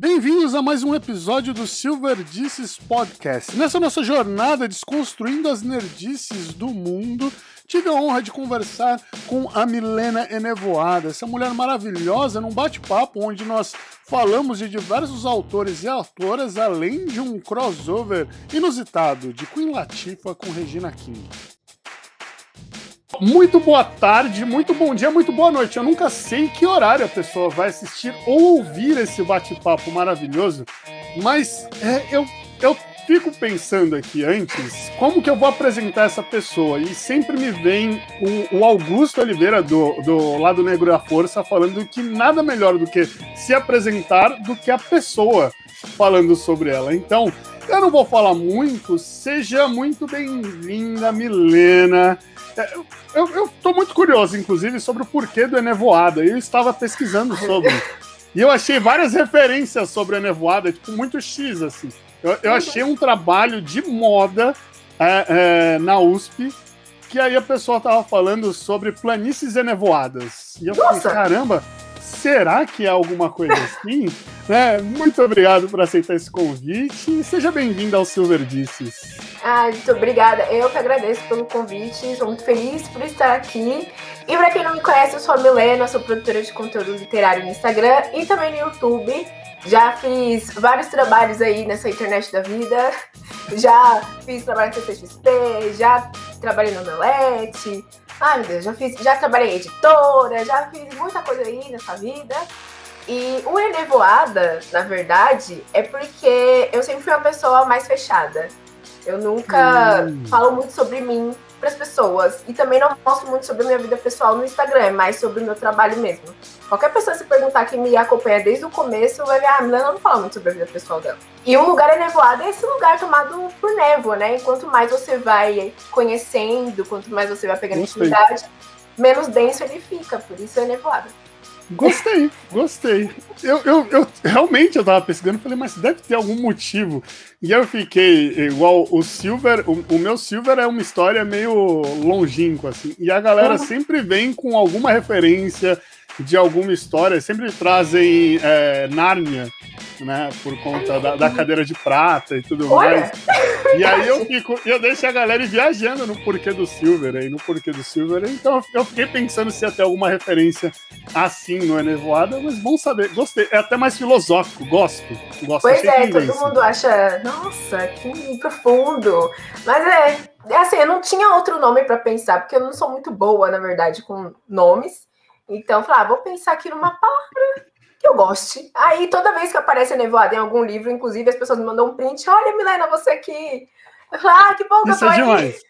Bem-vindos a mais um episódio do Silver Disses Podcast. Nessa nossa jornada desconstruindo as nerdices do mundo, tive a honra de conversar com a Milena Enevoada, essa mulher maravilhosa, num bate-papo onde nós falamos de diversos autores e autoras, além de um crossover inusitado de Queen Latifah com Regina King. Muito boa tarde, muito bom dia, muito boa noite. Eu nunca sei que horário a pessoa vai assistir ou ouvir esse bate-papo maravilhoso, mas é, eu, eu fico pensando aqui antes como que eu vou apresentar essa pessoa e sempre me vem o, o Augusto Oliveira do, do Lado Negro da Força falando que nada melhor do que se apresentar do que a pessoa falando sobre ela. Então, eu não vou falar muito, seja muito bem-vinda, Milena. É, eu, eu tô muito curioso, inclusive, sobre o porquê do Enevoada. Eu estava pesquisando sobre. E eu achei várias referências sobre a Nevoada, tipo, muito X, assim. Eu, eu achei um trabalho de moda é, é, na USP, que aí a pessoa tava falando sobre planícies enevoadas. E eu Nossa. falei, caramba, será que é alguma coisa assim? né? Muito obrigado por aceitar esse convite e seja bem-vindo ao Silver Disses. Ah, muito obrigada. Eu que agradeço pelo convite, sou muito feliz por estar aqui. E para quem não me conhece, eu sou a Milena, sou produtora de conteúdo literário no Instagram e também no YouTube. Já fiz vários trabalhos aí nessa internet da vida. Já fiz trabalho no CCXP, já trabalhei no Omelete. Ai, meu Deus, já fiz, já trabalhei editora, já fiz muita coisa aí nessa vida. E o Enevoada, na verdade, é porque eu sempre fui uma pessoa mais fechada. Eu nunca hum. falo muito sobre mim para as pessoas. E também não mostro muito sobre a minha vida pessoal no Instagram, é mais sobre o meu trabalho mesmo. Qualquer pessoa se perguntar que me acompanha desde o começo, vai ver, ah, a Milena não fala muito sobre a vida pessoal dela. E o lugar enevoado é esse lugar tomado por névoa, né? E quanto mais você vai conhecendo, quanto mais você vai pegando intimidade, menos denso ele fica, por isso é nevoado. Gostei, gostei. Eu, eu, eu realmente eu tava pesquisando e falei, mas deve ter algum motivo. E eu fiquei igual o Silver, o, o meu Silver é uma história meio longínqua, assim. E a galera sempre vem com alguma referência de alguma história, sempre trazem é, Nárnia, né? Por conta da, da, cadeira de prata e tudo Olha. mais. E aí eu fico, eu deixo a galera viajando no porquê do Silver aí, no porquê do Silver. Então eu fiquei pensando se ia ter alguma referência assim no Enevoada, mas bom saber. Gostei. É até mais filosófico, gosto. gosto pois é, todo mundo acha, nossa, que profundo. Mas é, é assim, eu não tinha outro nome para pensar, porque eu não sou muito boa, na verdade, com nomes. Então, falei, ah, vou pensar aqui numa palavra que eu goste. Aí, toda vez que aparece a nevoada em algum livro, inclusive, as pessoas me mandam um print. Olha, Milena, você aqui. Eu falo, ah, que bom que Isso eu tô é demais.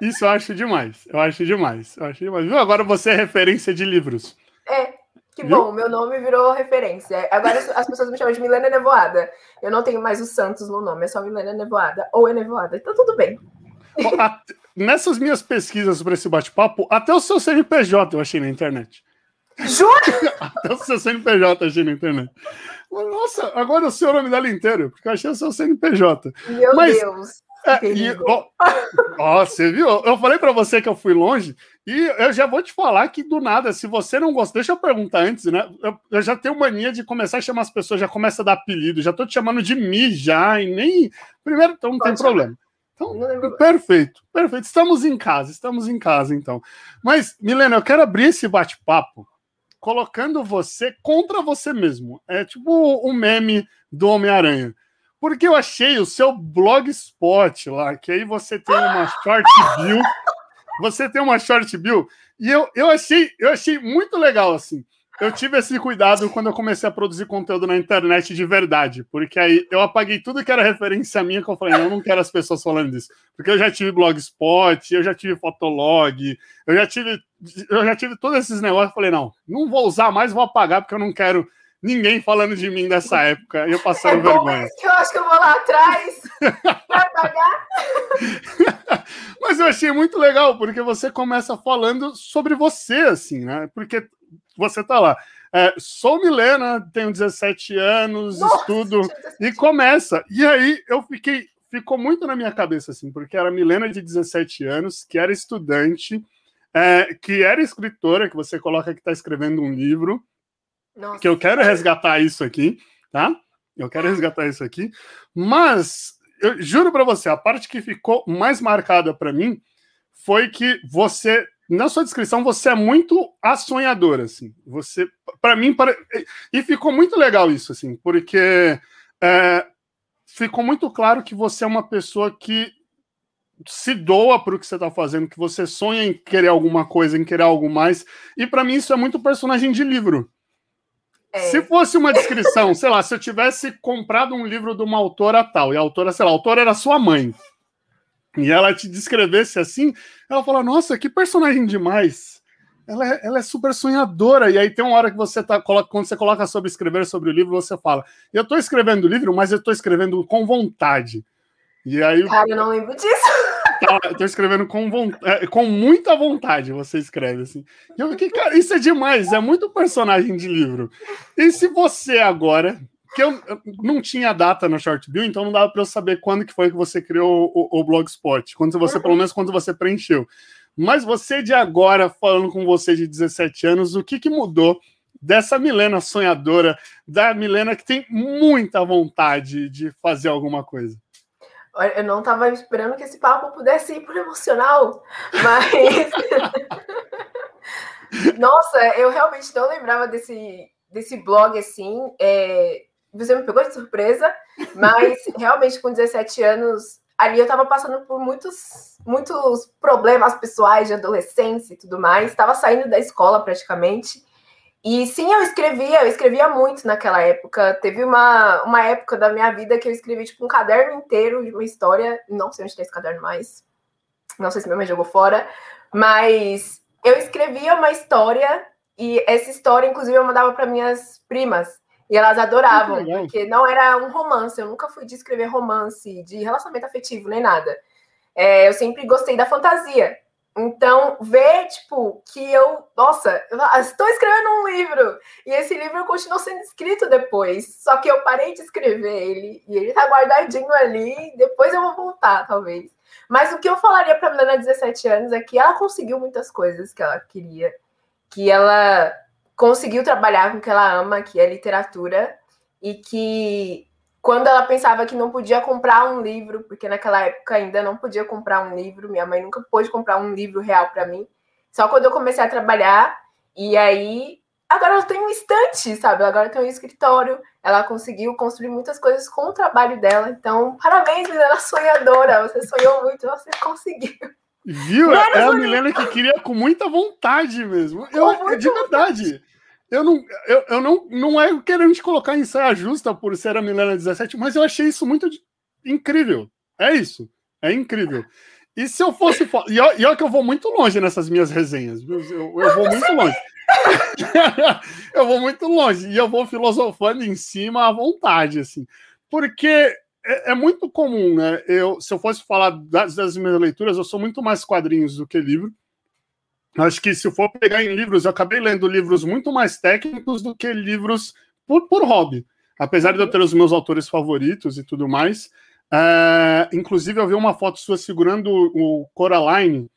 Isso eu acho demais. Eu acho demais. Eu acho demais. Viu? Agora você é referência de livros. É, que Viu? bom, meu nome virou referência. Agora as pessoas me chamam de Milena Nevoada. Eu não tenho mais o Santos no nome, é só Milena Nevoada ou é Nevoada. Então tudo bem. Nessas minhas pesquisas sobre esse bate-papo, até o seu CNPJ eu achei na internet. Jura? Até o seu CNPJ achei na internet. Nossa, agora eu sei o nome dela inteiro, porque eu achei o seu CNPJ. Meu Mas, Deus. É, e, ó, ó, você viu? Eu falei para você que eu fui longe, e eu já vou te falar que do nada, se você não gosta, deixa eu perguntar antes, né? Eu, eu, já tenho mania de começar a chamar as pessoas, já começa a dar apelido, já tô te chamando de Mi já, e nem. Primeiro, então não Pode tem chamar. problema. Então, perfeito, perfeito. Estamos em casa, estamos em casa, então. Mas, Milena, eu quero abrir esse bate-papo colocando você contra você mesmo. É tipo o um meme do Homem-Aranha. Porque eu achei o seu blogspot lá, que aí você tem uma short bill. Você tem uma short bill. E eu, eu, achei, eu achei muito legal, assim eu tive esse cuidado quando eu comecei a produzir conteúdo na internet de verdade, porque aí eu apaguei tudo que era referência minha, que eu falei, não, eu não quero as pessoas falando disso, porque eu já tive blogspot, eu já tive fotolog, eu já tive, eu já tive todos esses negócios, eu falei, não, não vou usar mais, vou apagar, porque eu não quero ninguém falando de mim dessa época, e eu passando é vergonha. Que eu acho que eu vou lá atrás para apagar. Mas eu achei muito legal, porque você começa falando sobre você, assim, né? Porque você tá lá. É, sou Milena, tenho 17 anos, Nossa, estudo, e começa. E aí eu fiquei, ficou muito na minha cabeça, assim, porque era Milena de 17 anos, que era estudante, é, que era escritora, que você coloca que está escrevendo um livro, Nossa. que eu quero resgatar isso aqui, tá? Eu quero resgatar isso aqui. Mas, eu juro para você, a parte que ficou mais marcada para mim foi que você, na sua descrição, você é muito a sonhadora, assim. Você, para mim, para... e ficou muito legal isso, assim, porque é, ficou muito claro que você é uma pessoa que se doa para o que você está fazendo, que você sonha em querer alguma coisa, em querer algo mais. E para mim isso é muito personagem de livro. É. Se fosse uma descrição, sei lá, se eu tivesse comprado um livro de uma autora tal, e a autora, sei lá, a autora era sua mãe, e ela te descrevesse assim, ela fala: Nossa, que personagem demais. Ela é, ela é super sonhadora. E aí tem uma hora que você tá, quando você coloca sobre escrever sobre o livro, você fala: Eu estou escrevendo o livro, mas eu estou escrevendo com vontade. E aí. Cara, eu não lembro disso. Tá, eu tô escrevendo com, vontade, é, com muita vontade, você escreve assim. E eu fiquei, cara, isso é demais, é muito personagem de livro. E se você agora, que eu, não tinha data no Short Bill, então não dava para eu saber quando que foi que você criou o, o Blogspot, quando você, pelo menos quando você preencheu. Mas você de agora, falando com você de 17 anos, o que, que mudou dessa Milena sonhadora, da Milena que tem muita vontade de fazer alguma coisa? Eu não estava esperando que esse papo pudesse ir por emocional, mas. Nossa, eu realmente não lembrava desse, desse blog assim. É... Você me pegou de surpresa, mas realmente com 17 anos, ali eu estava passando por muitos, muitos problemas pessoais de adolescência e tudo mais. Estava saindo da escola praticamente. E sim, eu escrevia, eu escrevia muito naquela época. Teve uma, uma época da minha vida que eu escrevi tipo um caderno inteiro de uma história. Não sei onde tem esse caderno mais. Não sei se minha mãe jogou fora. Mas eu escrevia uma história e essa história, inclusive, eu mandava para minhas primas. E elas adoravam, porque não era um romance. Eu nunca fui de escrever romance, de relacionamento afetivo, nem nada. É, eu sempre gostei da fantasia. Então, ver, tipo, que eu, nossa, eu estou escrevendo um livro, e esse livro continuou sendo escrito depois, só que eu parei de escrever ele, e ele tá guardadinho ali, depois eu vou voltar, talvez. Mas o que eu falaria para a menina de 17 anos é que ela conseguiu muitas coisas que ela queria, que ela conseguiu trabalhar com o que ela ama, que é literatura, e que quando ela pensava que não podia comprar um livro, porque naquela época ainda não podia comprar um livro, minha mãe nunca pôde comprar um livro real para mim. Só quando eu comecei a trabalhar, e aí agora ela tem um estante, sabe? Agora tem um escritório. Ela conseguiu construir muitas coisas com o trabalho dela. Então, parabéns, Milena sonhadora. Você sonhou muito, você conseguiu. Viu? é a Milena que queria com muita vontade mesmo. Eu, de verdade. Eu não, eu, eu não, não é querendo colocar em saia justa por ser a Milena 17, mas eu achei isso muito incrível. É isso. É incrível. E se eu fosse. E olha que eu vou muito longe nessas minhas resenhas. Eu, eu, eu vou muito longe. eu vou muito longe. E eu vou filosofando em cima à vontade, assim. Porque é, é muito comum, né? Eu, se eu fosse falar das, das minhas leituras, eu sou muito mais quadrinhos do que livro. Acho que se for pegar em livros, eu acabei lendo livros muito mais técnicos do que livros por, por hobby. Apesar de eu ter os meus autores favoritos e tudo mais. É, inclusive, eu vi uma foto sua segurando o Coraline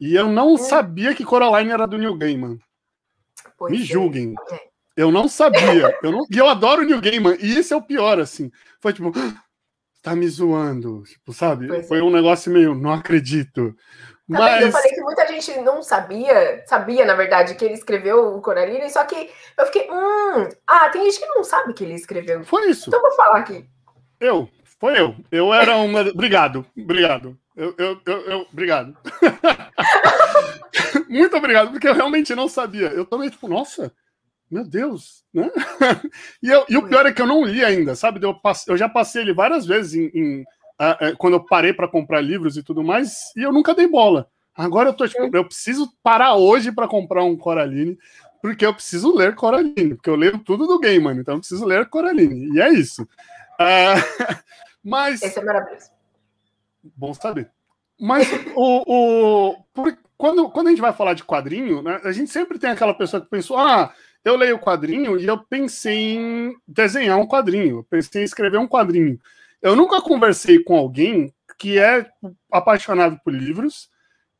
e eu não hum. sabia que Coraline era do New Gaiman. Pois Me é. julguem. É. Eu não sabia. Eu não... E eu adoro o New Gaiman. E esse é o pior, assim. Foi tipo, ah, tá me zoando. Tipo, sabe? Pois Foi é. um negócio meio, não acredito. Tá Mas... Eu falei que muita gente não sabia, sabia, na verdade, que ele escreveu o Coraline, só que eu fiquei, hum, ah, tem gente que não sabe que ele escreveu. Foi isso. Então vou falar aqui. Eu, foi eu. Eu era uma. obrigado, obrigado. Eu, eu, eu, eu obrigado. Muito obrigado, porque eu realmente não sabia. Eu também, tipo, nossa, meu Deus, né? e, eu, e o pior é que eu não li ainda, sabe? Eu, passe, eu já passei ele várias vezes em, em quando eu parei para comprar livros e tudo mais, e eu nunca dei bola. Agora eu tô tipo, eu preciso parar hoje para comprar um Coraline, porque eu preciso ler Coraline, porque eu leio tudo do game, mano, então eu preciso ler Coraline, e é isso. Uh, mas. Esse é maravilhoso. Bom saber. Mas o, o por, quando, quando a gente vai falar de quadrinho, né, a gente sempre tem aquela pessoa que pensou: ah, eu leio quadrinho e eu pensei em desenhar um quadrinho, pensei em escrever um quadrinho. Eu nunca conversei com alguém que é apaixonado por livros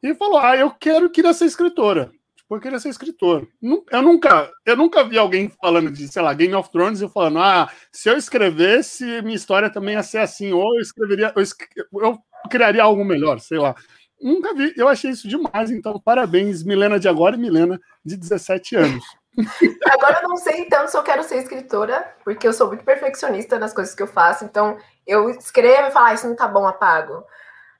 e falou: Ah, eu quero, queria ser escritora. Tipo, eu queria ser escritor. Eu nunca, eu nunca vi alguém falando de, sei lá, Game of Thrones e falando, ah, se eu escrevesse, minha história também ia ser assim, ou eu escreveria, eu, eu criaria algo melhor, sei lá. Nunca vi, eu achei isso demais, então parabéns, Milena de agora e Milena de 17 anos. Agora eu não sei então se eu quero ser escritora, porque eu sou muito perfeccionista nas coisas que eu faço, então eu escrevo e falo, ah, isso não tá bom, apago.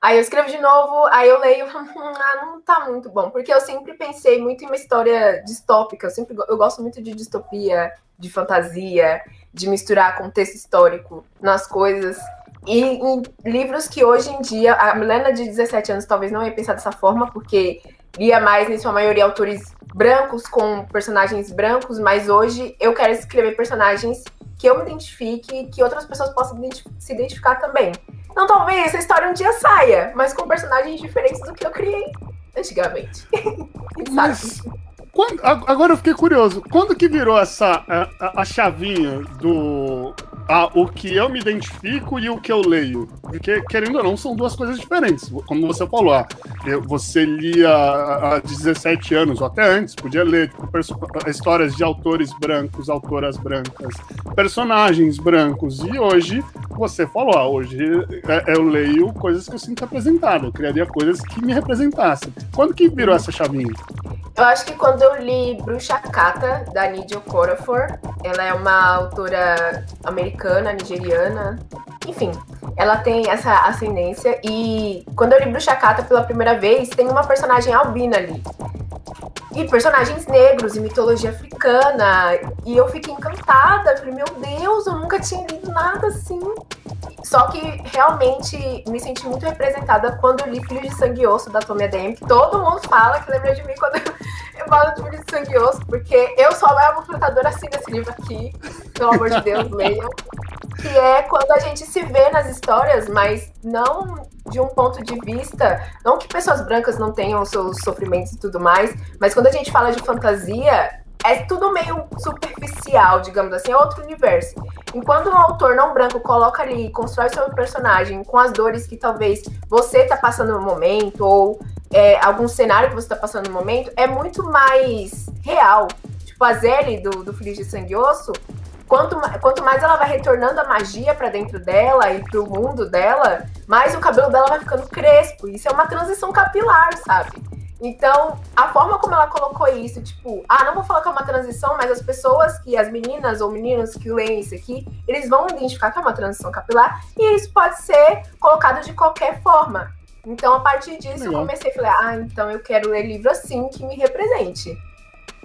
Aí eu escrevo de novo, aí eu leio, ah, não tá muito bom, porque eu sempre pensei muito em uma história distópica, eu sempre eu gosto muito de distopia, de fantasia, de misturar contexto histórico nas coisas. E em livros que hoje em dia, a Milena de 17 anos talvez não ia pensar dessa forma, porque lia mais, em sua maioria, autores brancos com personagens brancos, mas hoje eu quero escrever personagens que eu me identifique, que outras pessoas possam se identificar também. Então talvez essa história um dia saia, mas com personagens diferentes do que eu criei antigamente. mas, quando, agora eu fiquei curioso. Quando que virou essa a, a chavinha do a, o que eu me identifico e o que eu leio? Porque, querendo ou não, são duas coisas diferentes. Como você falou, ah, você lia há 17 anos, ou até antes, podia ler tipo, histórias de autores brancos, autoras brancas, personagens brancos. E hoje, você falou, ah, hoje é, eu leio coisas que eu sinto representado. Eu criaria coisas que me representassem. Quando que virou essa chavinha? Eu acho que quando eu li Bruxa Kata, da Nidia Okorafor, ela é uma autora americana, nigeriana, enfim, ela tem essa ascendência e quando eu li Bruxa Kata pela primeira vez, tem uma personagem albina ali. E personagens negros e mitologia africana. E eu fiquei encantada. Falei, meu Deus, eu nunca tinha lido nada assim. Só que realmente me senti muito representada quando li Filhos de Sangue e Osso da Tommy que todo mundo fala que lembra de mim quando eu falo de de Sangue Osso, porque eu sou a maior lutadora assim desse livro aqui. Pelo amor de Deus, leiam que é quando a gente se vê nas histórias, mas não de um ponto de vista, não que pessoas brancas não tenham seus sofrimentos e tudo mais, mas quando a gente fala de fantasia, é tudo meio superficial, digamos assim, é outro universo. Enquanto um autor não branco coloca ali, constrói seu personagem com as dores que talvez você está passando no momento, ou é, algum cenário que você está passando no momento, é muito mais real. Tipo, a Zelle do, do Filho de Sangue e Osso, quanto, quanto mais ela vai retornando a magia para dentro dela e pro mundo dela, mais o cabelo dela vai ficando crespo. Isso é uma transição capilar, sabe? Então, a forma como ela colocou isso, tipo, ah, não vou falar que é uma transição, mas as pessoas que, as meninas ou meninos que leem isso aqui, eles vão identificar que é uma transição capilar e isso pode ser colocado de qualquer forma. Então, a partir disso, eu comecei a falar, ah, então eu quero ler livro assim que me represente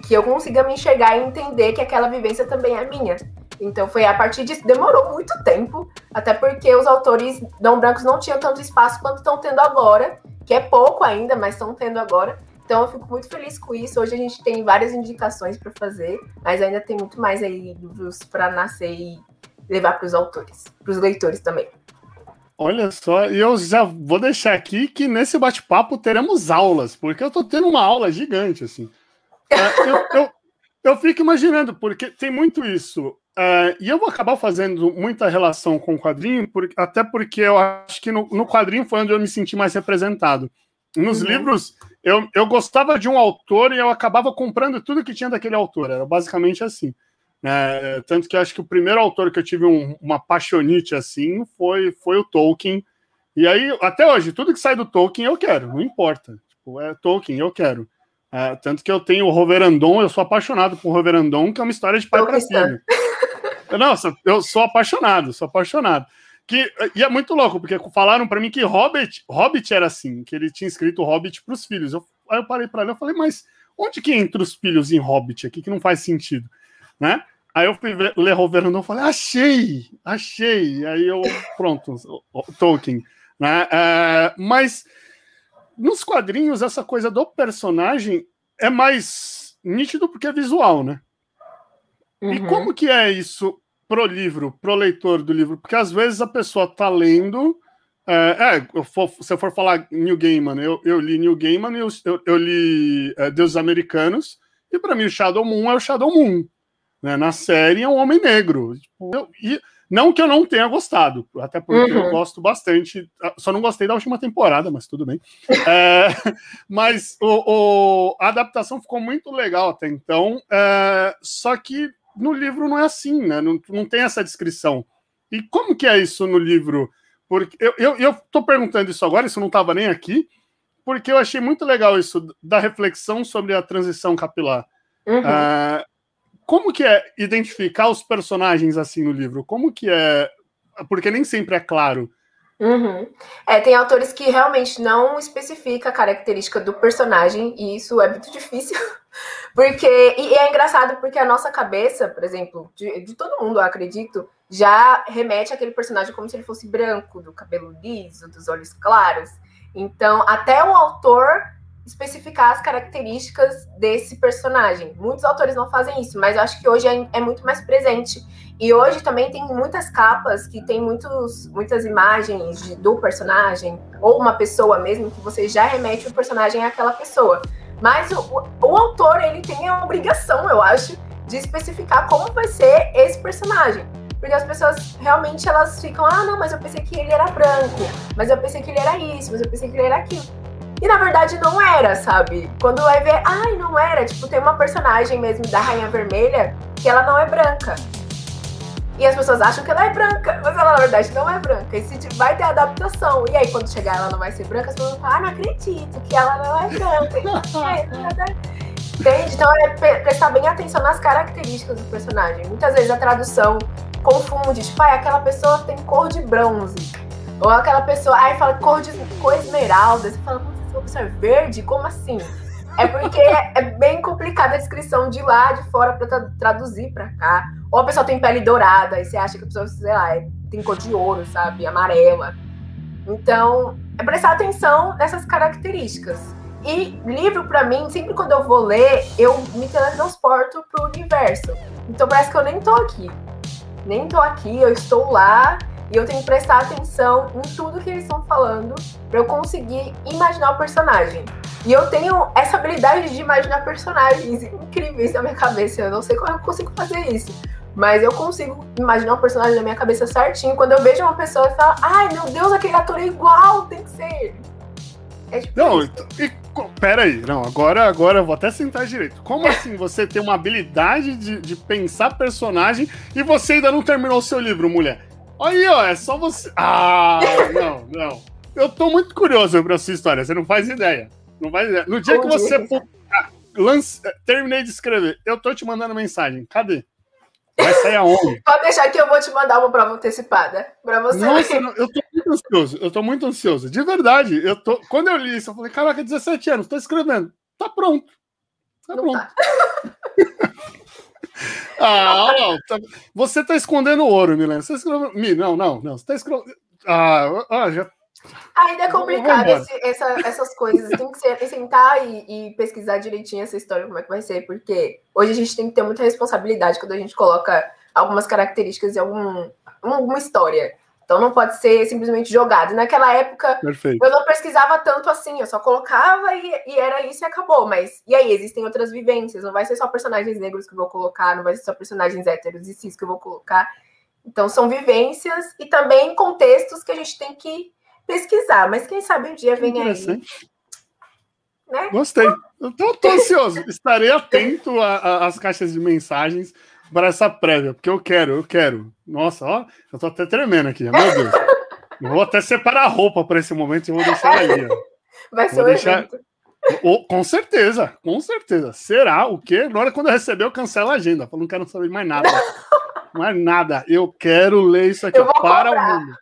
que eu consiga me enxergar e entender que aquela vivência também é minha. Então foi a partir disso, demorou muito tempo, até porque os autores não brancos não tinham tanto espaço quanto estão tendo agora, que é pouco ainda, mas estão tendo agora. Então eu fico muito feliz com isso. Hoje a gente tem várias indicações para fazer, mas ainda tem muito mais aí livros para nascer e levar para os autores, para os leitores também. Olha só, e eu já vou deixar aqui que nesse bate-papo teremos aulas, porque eu estou tendo uma aula gigante, assim. É, eu, eu, eu, fico imaginando, porque tem muito isso. Uh, e eu vou acabar fazendo muita relação com o quadrinho, porque, até porque eu acho que no, no, quadrinho foi onde eu me senti mais representado. Nos uhum. livros, eu, eu gostava de um autor e eu acabava comprando tudo que tinha daquele autor. Era basicamente assim. É, tanto que acho que o primeiro autor que eu tive um, uma paixonite assim foi, foi o Tolkien. E aí, até hoje, tudo que sai do Tolkien eu quero, não importa. Tipo, é Tolkien, eu quero. É, tanto que eu tenho o Roverandon, eu sou apaixonado por Roverandon, que é uma história de pai para filho. Nossa, eu sou apaixonado, sou apaixonado. Que, e é muito louco, porque falaram para mim que Hobbit, Hobbit era assim, que ele tinha escrito Hobbit para os filhos. Eu, aí eu parei para ler, eu falei, mas onde que entra os filhos em Hobbit aqui, que não faz sentido, né? Aí eu fui ler Roverandon e falei, achei, achei. Aí eu, pronto, Tolkien. Né? É, mas nos quadrinhos, essa coisa do personagem é mais nítido porque é visual, né? Uhum. E como que é isso pro livro, pro leitor do livro? Porque às vezes a pessoa tá lendo. É, é for, se eu for falar New Gaiman, eu, eu li New Gaiman, eu, eu, eu li é, Deuses Americanos, e para mim o Shadow Moon é o Shadow Moon. Né? Na série é um homem negro. Tipo, eu, e Não que eu não tenha gostado, até porque uhum. eu gosto bastante. Só não gostei da última temporada, mas tudo bem. é, mas o, o, a adaptação ficou muito legal até então. É, só que no livro não é assim, né? Não, não tem essa descrição. E como que é isso no livro? Porque eu, eu, eu tô perguntando isso agora, isso não estava nem aqui, porque eu achei muito legal isso da reflexão sobre a transição capilar. Uhum. Uh, como que é identificar os personagens assim no livro? Como que é? Porque nem sempre é claro. Uhum. É, tem autores que realmente não especifica a característica do personagem, e isso é muito difícil. Porque, e é engraçado porque a nossa cabeça, por exemplo, de, de todo mundo, eu acredito, já remete àquele personagem como se ele fosse branco, do cabelo liso, dos olhos claros. Então, até o autor especificar as características desse personagem. Muitos autores não fazem isso, mas eu acho que hoje é, é, muito mais presente. E hoje também tem muitas capas que tem muitos, muitas imagens de, do personagem, ou uma pessoa mesmo, que você já remete o personagem àquela pessoa. Mas o, o, o autor, ele tem a obrigação, eu acho, de especificar como vai ser esse personagem. Porque as pessoas realmente elas ficam, ah, não, mas eu pensei que ele era branco, mas eu pensei que ele era isso, mas eu pensei que ele era aquilo. E na verdade não era, sabe? Quando vai ver, ai, não era. Tipo, tem uma personagem mesmo da Rainha Vermelha que ela não é branca. E as pessoas acham que ela é branca, mas ela na verdade não é branca. E se vai ter adaptação. E aí, quando chegar ela não vai ser branca, as pessoas vão falar, ah, não acredito que ela não é branca. Entende? Então é prestar bem atenção nas características do personagem. Muitas vezes a tradução confunde, tipo, ah, aquela pessoa tem cor de bronze. Ou aquela pessoa, aí fala cor de cor esmeralda. Você fala, é verde? Como assim? É porque é bem complicada a descrição de lá de fora para traduzir para cá. Ou a pessoa tem pele dourada, e você acha que a pessoa, sei lá, é, tem cor de ouro, sabe? Amarela. Então, é prestar atenção nessas características. E livro, para mim, sempre quando eu vou ler, eu me teletransporto pro universo. Então parece que eu nem tô aqui. Nem tô aqui, eu estou lá e eu tenho que prestar atenção em tudo que eles estão falando para eu conseguir imaginar o personagem. E eu tenho essa habilidade de imaginar personagens incríveis na minha cabeça. Eu não sei como eu consigo fazer isso. Mas eu consigo imaginar um personagem na minha cabeça certinho. Quando eu vejo uma pessoa e falo, ai meu Deus, aquele ator é igual, tem que ser ele. É tipo não, isso. e, pera aí, não, agora, agora eu vou até sentar direito. Como assim você tem uma habilidade de, de pensar personagem e você ainda não terminou o seu livro, mulher? Aí, ó, é só você. Ah, não, não. Eu tô muito curioso pra sua história, você não faz ideia. Não faz ideia. No dia Bom que você publicar, lance... terminei de escrever, eu tô te mandando mensagem. Cadê? Vai sair aonde? Pode deixar que eu vou te mandar uma prova antecipada pra você. Nossa, não, eu tô muito ansioso. Eu tô muito ansioso. De verdade. Eu tô... Quando eu li isso, eu falei, caraca, 17 anos, tô escrevendo. Tá pronto. Tá não pronto. Tá. Ah, tá... você tá escondendo ouro, Milena. Você escreveu... Não, não, não. Você tá escondendo. Ah, ah, já. Ainda é complicado esse, essa, essas coisas. Tem que ser, sentar e, e, pesquisar direitinho essa história, como é que vai ser, porque hoje a gente tem que ter muita responsabilidade quando a gente coloca algumas características em algum, alguma história. Então não pode ser simplesmente jogado. Naquela época, Perfeito. eu não pesquisava tanto assim, eu só colocava e, e, era isso e acabou. Mas e aí, existem outras vivências, não vai ser só personagens negros que eu vou colocar, não vai ser só personagens héteros e cis que eu vou colocar. Então são vivências e também contextos que a gente tem que pesquisar. Mas quem sabe um dia vem aí. Né? Gostei. Tô ansioso. Estarei atento às caixas de mensagens para essa prévia, porque eu quero, eu quero. Nossa, ó, eu tô até tremendo aqui, meu Deus. Eu vou até separar a roupa para esse momento e vou deixar ali. Ó. Vai ser vou deixar... Oh, com certeza, com certeza. Será o quê? Na hora quando eu receber, eu cancelo a agenda. Eu não quero saber mais nada. mais nada. Eu quero ler isso aqui para o mundo.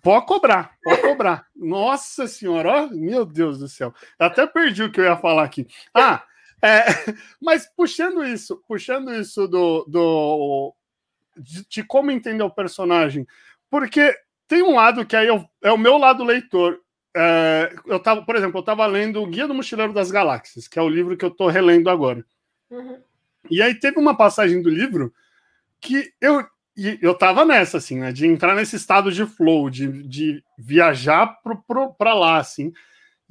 Pode cobrar, pode cobrar. Nossa senhora, ó, meu Deus do céu. Eu até perdi o que eu ia falar aqui. Ah, é, mas puxando isso, puxando isso do, do de, de, como entender o personagem, porque tem um lado que aí eu, é o meu lado leitor. É, eu tava, por exemplo, eu estava lendo o Guia do Mochileiro das Galáxias, que é o livro que eu estou relendo agora. Uhum. E aí teve uma passagem do livro que eu eu tava nessa, assim, né, de entrar nesse estado de flow, de, de viajar para lá, assim.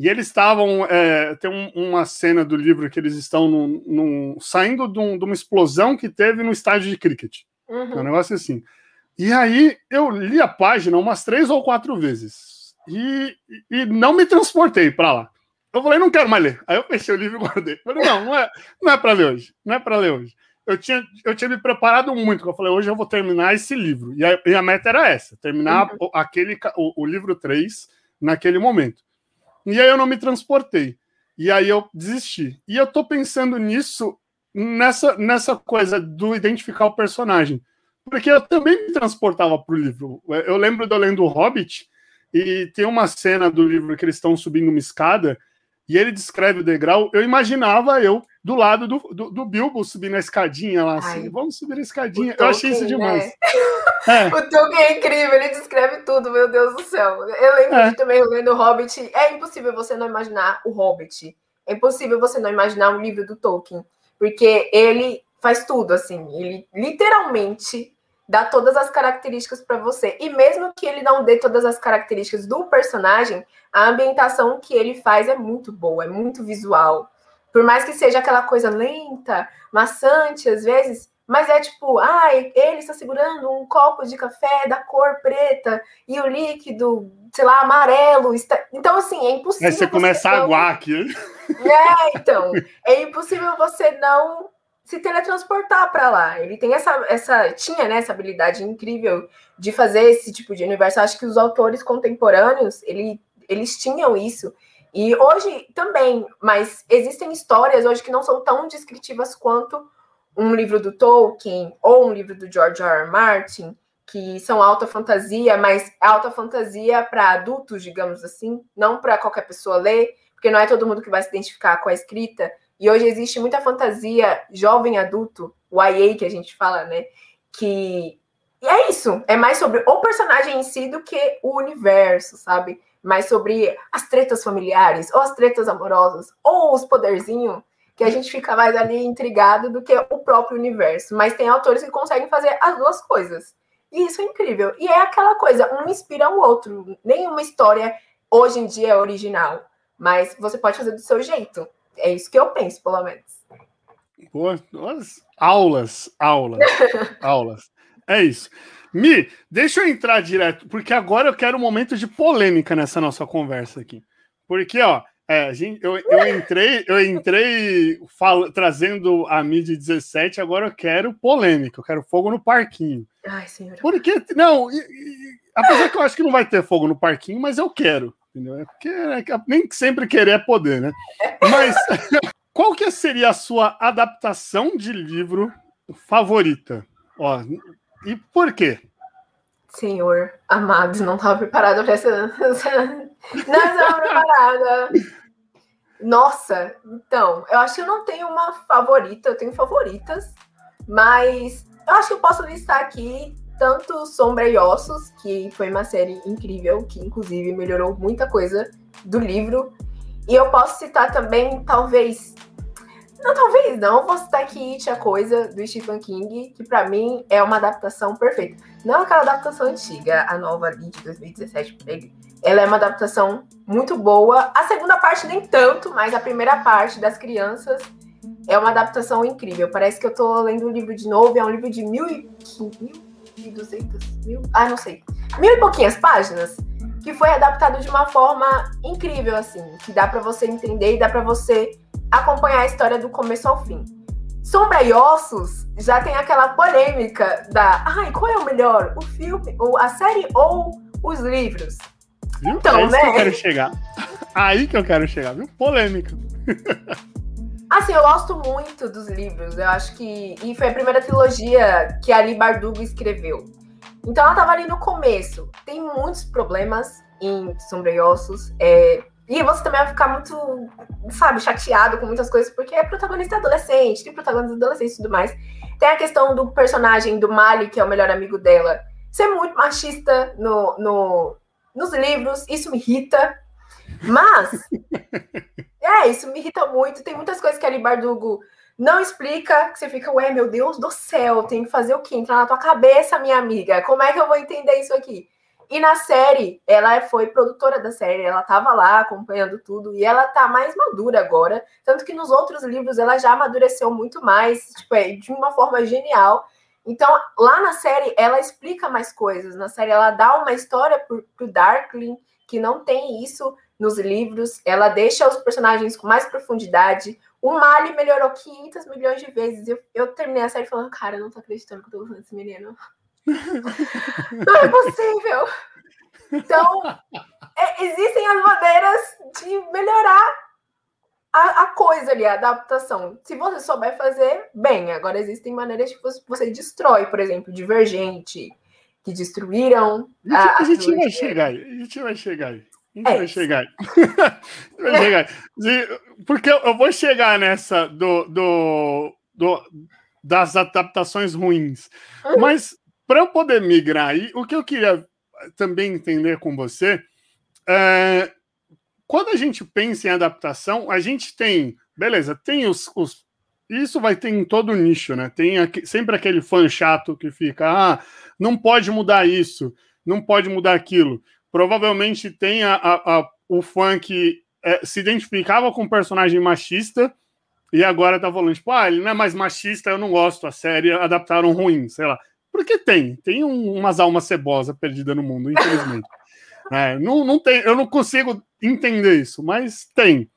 E eles estavam. É, tem um, uma cena do livro que eles estão num, num, saindo de, um, de, uma explosão que teve no estádio de cricket. Uhum. É um negócio assim. E aí eu li a página umas três ou quatro vezes e, e não me transportei para lá. Eu falei, não quero mais ler. Aí eu fechei o livro e guardei. falei, não, não é, não é para ler hoje. Não é para ler hoje. Eu tinha, eu tinha me preparado muito. Eu falei, hoje eu vou terminar esse livro. E a, e a meta era essa: terminar uhum. aquele, o, o livro 3 naquele momento. E aí eu não me transportei. E aí eu desisti. E eu tô pensando nisso, nessa, nessa coisa do identificar o personagem porque eu também me transportava para o livro. Eu lembro de eu lendo O Hobbit, e tem uma cena do livro que eles estão subindo uma escada, e ele descreve o degrau. Eu imaginava eu do lado do, do, do Bilbo subindo a escadinha lá, assim. Ai, Vamos subir a escadinha. Eu achei isso demais. Né? É. O Tolkien é incrível, ele descreve tudo, meu Deus do céu. Eu lembro é. também lendo O Hobbit. É impossível você não imaginar o Hobbit. É impossível você não imaginar um livro do Tolkien. Porque ele faz tudo, assim. Ele literalmente dá todas as características para você. E mesmo que ele não dê todas as características do personagem, a ambientação que ele faz é muito boa, é muito visual. Por mais que seja aquela coisa lenta, maçante às vezes, mas é tipo, ah, ele está segurando um copo de café da cor preta e o líquido, sei lá, amarelo. Está... Então, assim, é impossível. Aí você começa a aguar aqui. É, então. É impossível você não se teletransportar para lá. Ele tem essa, essa tinha né, essa habilidade incrível de fazer esse tipo de universo. acho que os autores contemporâneos ele, eles tinham isso. E hoje também, mas existem histórias hoje que não são tão descritivas quanto um livro do Tolkien ou um livro do George R. R. Martin, que são alta fantasia, mas alta fantasia para adultos, digamos assim, não para qualquer pessoa ler, porque não é todo mundo que vai se identificar com a escrita. E hoje existe muita fantasia jovem adulto, o YA que a gente fala, né? Que e é isso, é mais sobre o personagem em si do que o universo, sabe? Mais sobre as tretas familiares, ou as tretas amorosas, ou os poderzinhos, que a gente fica mais ali intrigado do que o próprio universo. Mas tem autores que conseguem fazer as duas coisas. E isso é incrível. E é aquela coisa, um inspira o outro. Nenhuma história hoje em dia é original, mas você pode fazer do seu jeito. É isso que eu penso, pelo menos. Pô, aulas, aulas, aulas. É isso. Mi, deixa eu entrar direto, porque agora eu quero um momento de polêmica nessa nossa conversa aqui. Porque, ó, é, eu, eu entrei, eu entrei falo, trazendo a mídia 17, agora eu quero polêmica, eu quero fogo no parquinho. Ai, senhor. Porque, não, e, e, apesar que eu acho que não vai ter fogo no parquinho, mas eu quero. Entendeu? É porque é, nem sempre querer é poder, né? Mas qual que seria a sua adaptação de livro favorita? Ó, e por quê? Senhor, amados, não estava preparada para essa. Não estava preparada. Nossa, então, eu acho que eu não tenho uma favorita, eu tenho favoritas, mas eu acho que eu posso listar aqui tanto Sombra e Ossos, que foi uma série incrível, que inclusive melhorou muita coisa do livro. E eu posso citar também, talvez. Não, talvez não, vou citar aqui It a Coisa, do Stephen King, que para mim é uma adaptação perfeita. Não aquela adaptação antiga, a nova ali de 2017 por. Ela é uma adaptação muito boa. A segunda parte nem tanto, mas a primeira parte das crianças é uma adaptação incrível. Parece que eu tô lendo um livro de novo, é um livro de mil e 1.200 mil, ah, não sei, mil e pouquinhas páginas, que foi adaptado de uma forma incrível, assim, que dá para você entender e dá para você acompanhar a história do começo ao fim. Sombra e Ossos já tem aquela polêmica da, ai, qual é o melhor, o filme, ou a série ou os livros? Viu? Então, é isso né? que eu quero chegar. Aí que eu quero chegar, viu? Polêmica. Assim, eu gosto muito dos livros. Eu acho que. E foi a primeira trilogia que a Ali Bardugo escreveu. Então ela tava ali no começo. Tem muitos problemas em Sombra e Ossos. É... E você também vai ficar muito, sabe, chateado com muitas coisas, porque é protagonista adolescente, tem protagonista adolescente e tudo mais. Tem a questão do personagem do Mali, que é o melhor amigo dela, ser muito machista no, no, nos livros. Isso me irrita. Mas É, isso me irrita muito. Tem muitas coisas que a Ali Bardugo não explica, que você fica, ué, meu Deus do céu, tem que fazer o quê? Entrar na tua cabeça, minha amiga. Como é que eu vou entender isso aqui? E na série, ela foi produtora da série, ela tava lá acompanhando tudo e ela tá mais madura agora. Tanto que nos outros livros ela já amadureceu muito mais, tipo, é, de uma forma genial. Então, lá na série, ela explica mais coisas. Na série, ela dá uma história pro, pro Darkling, que não tem isso nos livros. Ela deixa os personagens com mais profundidade. O Mali melhorou 500 milhões de vezes. Eu, eu terminei a série falando, cara, eu não tô acreditando que eu tô usando esse menino. Não é possível. Então, é, existem as maneiras de melhorar a, a, coisa ali, a adaptação. Se você souber fazer, bem. Agora, existem maneiras de você, você destrói, por exemplo, Divergente, que destruíram. A, a gente, vai chegar aí. A gente vai chegar aí. A gente é vai chegar aí. vai chegar aí. Porque eu vou chegar nessa do, do, do das adaptações ruins. Uhum. Mas para eu poder migrar aí, o que eu queria também entender com você é quando a gente pensa em adaptação, a gente tem, beleza, tem os, os isso vai ter em todo nicho, né? Tem aqui, sempre aquele fã chato que fica, ah, não pode mudar isso, não pode mudar aquilo. Provavelmente tem a, a, a o fã que é, se identificava com um personagem machista e agora tá falando, tipo, ah, ele não é mais machista, eu não gosto, a série adaptaram ruim, sei lá. Porque tem, tem um, umas almas cebosas perdidas no mundo, infelizmente. é, não, não tem, eu não consigo entender isso, mas tem.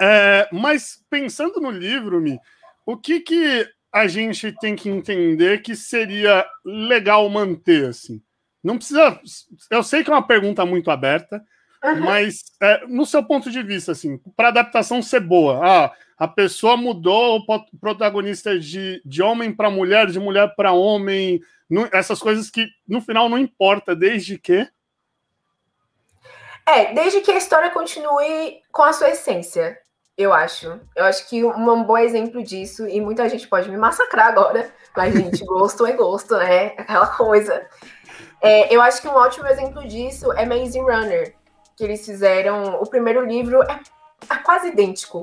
É, mas pensando no livro, Mi, o que, que a gente tem que entender que seria legal manter assim? Não precisa. Eu sei que é uma pergunta muito aberta, uhum. mas é, no seu ponto de vista, assim, para adaptação ser boa, ah, a pessoa mudou o protagonista de, de homem para mulher, de mulher para homem, essas coisas que no final não importa, desde que é, desde que a história continue com a sua essência, eu acho. Eu acho que um bom exemplo disso, e muita gente pode me massacrar agora, mas, gente, gosto é gosto, né? Aquela coisa. É, eu acho que um ótimo exemplo disso é Maze Runner, que eles fizeram. O primeiro livro é, é quase idêntico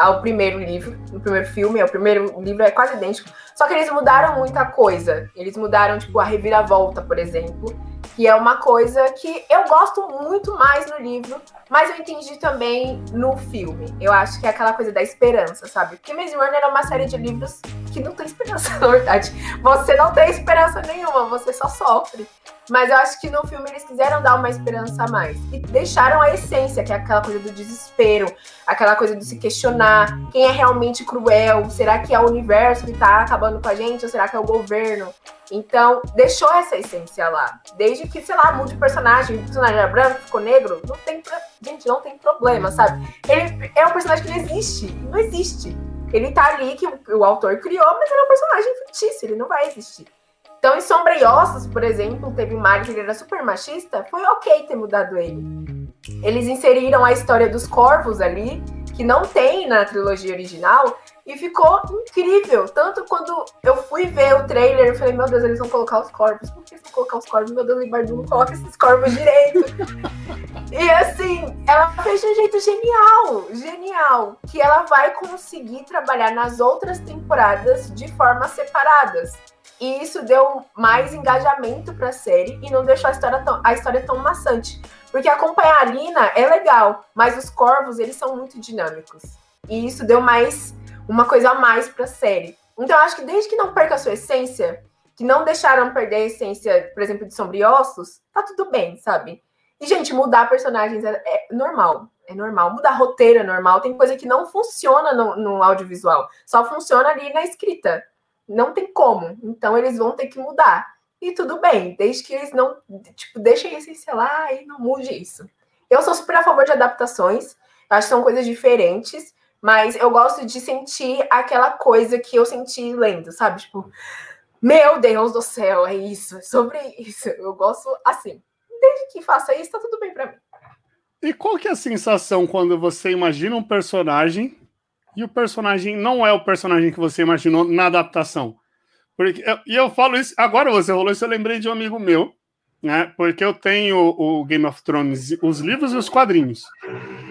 ao primeiro livro, o primeiro filme, o primeiro livro é quase idêntico. Só que eles mudaram muita coisa. Eles mudaram, tipo, a reviravolta, por exemplo que é uma coisa que eu gosto muito mais no livro, mas eu entendi também no filme. Eu acho que é aquela coisa da esperança, sabe? Porque Maze Runner é uma série de livros que não tem esperança, na verdade. Você não tem esperança nenhuma, você só sofre. Mas eu acho que no filme eles quiseram dar uma esperança a mais. E deixaram a essência, que é aquela coisa do desespero, aquela coisa de se questionar quem é realmente cruel. Será que é o universo que tá acabando com a gente? Ou será que é o governo? Então, deixou essa essência lá. Desde que, sei lá, mude o personagem, o personagem era branco, ficou negro, não tem. Gente, não tem problema, sabe? Ele é um personagem que não existe. Não existe. Ele tá ali que o, o autor criou, mas ele é um personagem fictício, ele não vai existir. Então, em Sombra e Ossos, por exemplo, teve Mario que ele era super machista, foi ok ter mudado ele. Eles inseriram a história dos corvos ali, que não tem na trilogia original, e ficou incrível. Tanto quando eu fui ver o trailer, eu falei, meu Deus, eles vão colocar os corvos. Por que eles vão colocar os corvos? Meu Deus, Libardu não coloca esses corvos direito. e assim, ela fez de um jeito genial, genial. Que ela vai conseguir trabalhar nas outras temporadas de formas separadas. E isso deu mais engajamento para a série e não deixou a história, tão, a história tão maçante. Porque acompanhar a Lina é legal, mas os corvos, eles são muito dinâmicos. E isso deu mais uma coisa a mais para a série. Então, acho que desde que não perca a sua essência, que não deixaram perder a essência, por exemplo, de Sombriossos, tá tudo bem, sabe? E, gente, mudar personagens é, é, normal. É normal. Mudar roteiro é normal. Tem coisa que não funciona no, no, audiovisual. Só funciona ali na escrita. Não tem como. Então, eles vão ter que mudar. E tudo bem, desde que eles não, tipo, deixem a essência lá e não mude isso. Eu sou super a favor de adaptações. Acho que são coisas diferentes. Mas eu gosto de sentir aquela coisa que eu senti lendo, sabe? Tipo, meu Deus do céu, é isso, é sobre isso. Eu gosto assim. Desde que faça isso, tá tudo bem para mim. E qual que é a sensação quando você imagina um personagem e o personagem não é o personagem que você imaginou na adaptação? Porque, e eu falo isso, agora você falou isso, eu lembrei de um amigo meu né? Porque eu tenho o Game of Thrones, os livros e os quadrinhos,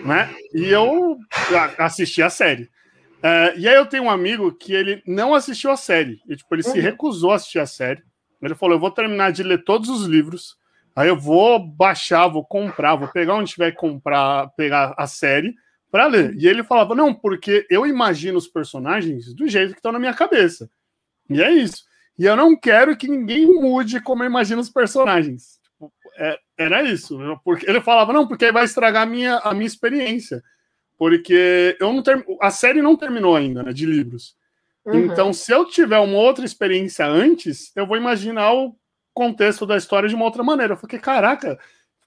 né? E eu assisti a série. Uh, e aí eu tenho um amigo que ele não assistiu a série. E, tipo, ele uhum. se recusou a assistir a série. Ele falou: eu vou terminar de ler todos os livros. Aí eu vou baixar, vou comprar, vou pegar onde tiver que comprar, pegar a série para ler. E ele falava: não, porque eu imagino os personagens do jeito que estão na minha cabeça. E é isso. e eu não quero que ninguém mude como eu imagino os personagens. Tipo, é, era isso. Porque ele falava, não, porque vai estragar a minha, a minha experiência. Porque eu não ter, a série não terminou ainda, né, de livros. Uhum. Então, se eu tiver uma outra experiência antes, eu vou imaginar o contexto da história de uma outra maneira. Eu falei, caraca,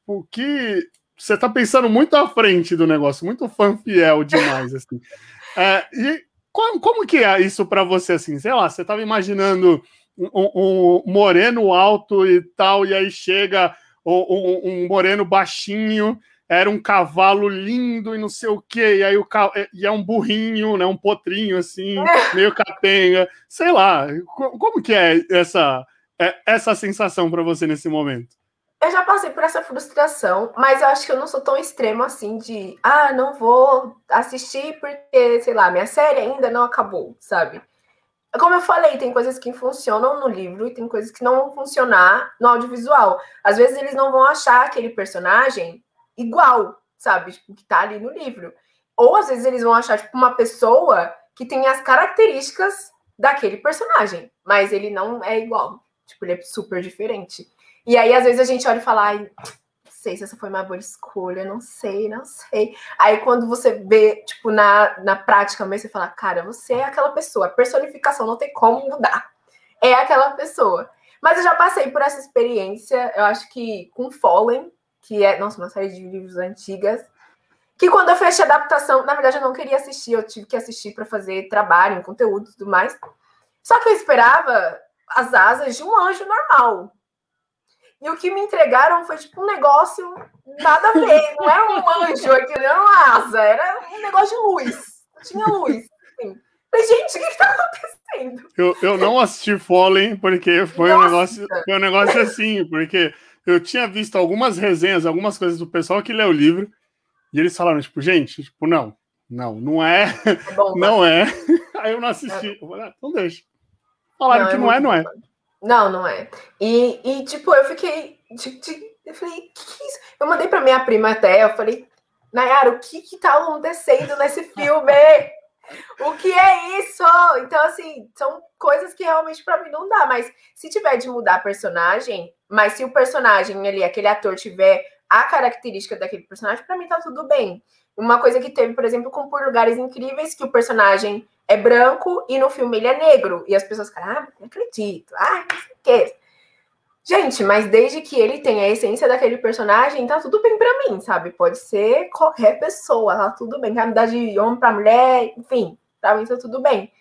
o que você tá pensando muito à frente do negócio, muito fã fiel demais, assim. É, e como, como que é isso para você, assim? Sei lá, você tava imaginando um, um, moreno alto e tal, e aí chega um, um, moreno baixinho, era um cavalo lindo e não sei o quê, e aí o e é um burrinho, né, um potrinho assim, meio capenga, sei lá. Como que é essa é, essa sensação para você nesse momento? Eu já passei por essa frustração, mas eu acho que eu não sou tão extremo assim de, ah, não vou assistir porque, sei lá, minha série ainda não acabou, sabe? Como eu falei, tem coisas que funcionam no livro e tem coisas que não vão funcionar no audiovisual. Às vezes eles não vão achar aquele personagem igual, sabe? Tipo, que tá ali no livro. Ou às vezes eles vão achar, tipo, uma pessoa que tem as características daquele personagem, mas ele não é igual. Tipo, ele é super diferente. E aí, às vezes, a gente olha e fala, ai, não sei se essa foi uma boa escolha, não sei, não sei. Aí, quando você vê, tipo, na, na prática mesmo, você fala, cara, você é aquela pessoa. A personificação não tem como mudar. É aquela pessoa. Mas eu já passei por essa experiência, eu acho que com Fallen, que é, nossa, uma série de livros antigas, que quando eu fechei a adaptação, na verdade eu não queria assistir, eu tive que assistir para fazer trabalho, conteúdo e tudo mais. Só que eu esperava as asas de um anjo normal. E o que me entregaram foi tipo um negócio nada a ver. Não era um anjo, aquilo era uma asa, era um negócio de luz. Tinha luz. Assim. Falei, gente, o que, está acontecendo? Eu, eu não assisti Fallen porque foi um, negócio, foi um negócio assim, porque eu tinha visto algumas resenhas, algumas coisas do pessoal que lê o livro, e eles falaram, tipo, gente, tipo, não, não, não é, é bom, não é. Aí eu não assisti. É. Eu falei, ah, então deixa. Falaram não, que é não é, não é. Não, não é. E, e tipo, eu fiquei. De, de, eu falei, que, que é isso? Eu mandei pra minha prima até, eu falei, Nayara, o que que tá acontecendo nesse filme? o que é isso? Então, assim, são coisas que realmente para mim não dá. Mas se tiver de mudar personagem, mas se o personagem ali, aquele ator, tiver a característica daquele personagem, para mim tá tudo bem. Uma coisa que teve, por exemplo, com Por Lugares Incríveis, que o personagem é branco e no filme ele é negro. E as pessoas ficam, ah, não acredito, ah, não sei o quê. Gente, mas desde que ele tenha a essência daquele personagem, tá tudo bem para mim, sabe? Pode ser qualquer pessoa, tá tudo bem. Quer mudar de homem pra mulher, enfim, pra mim tá tudo bem.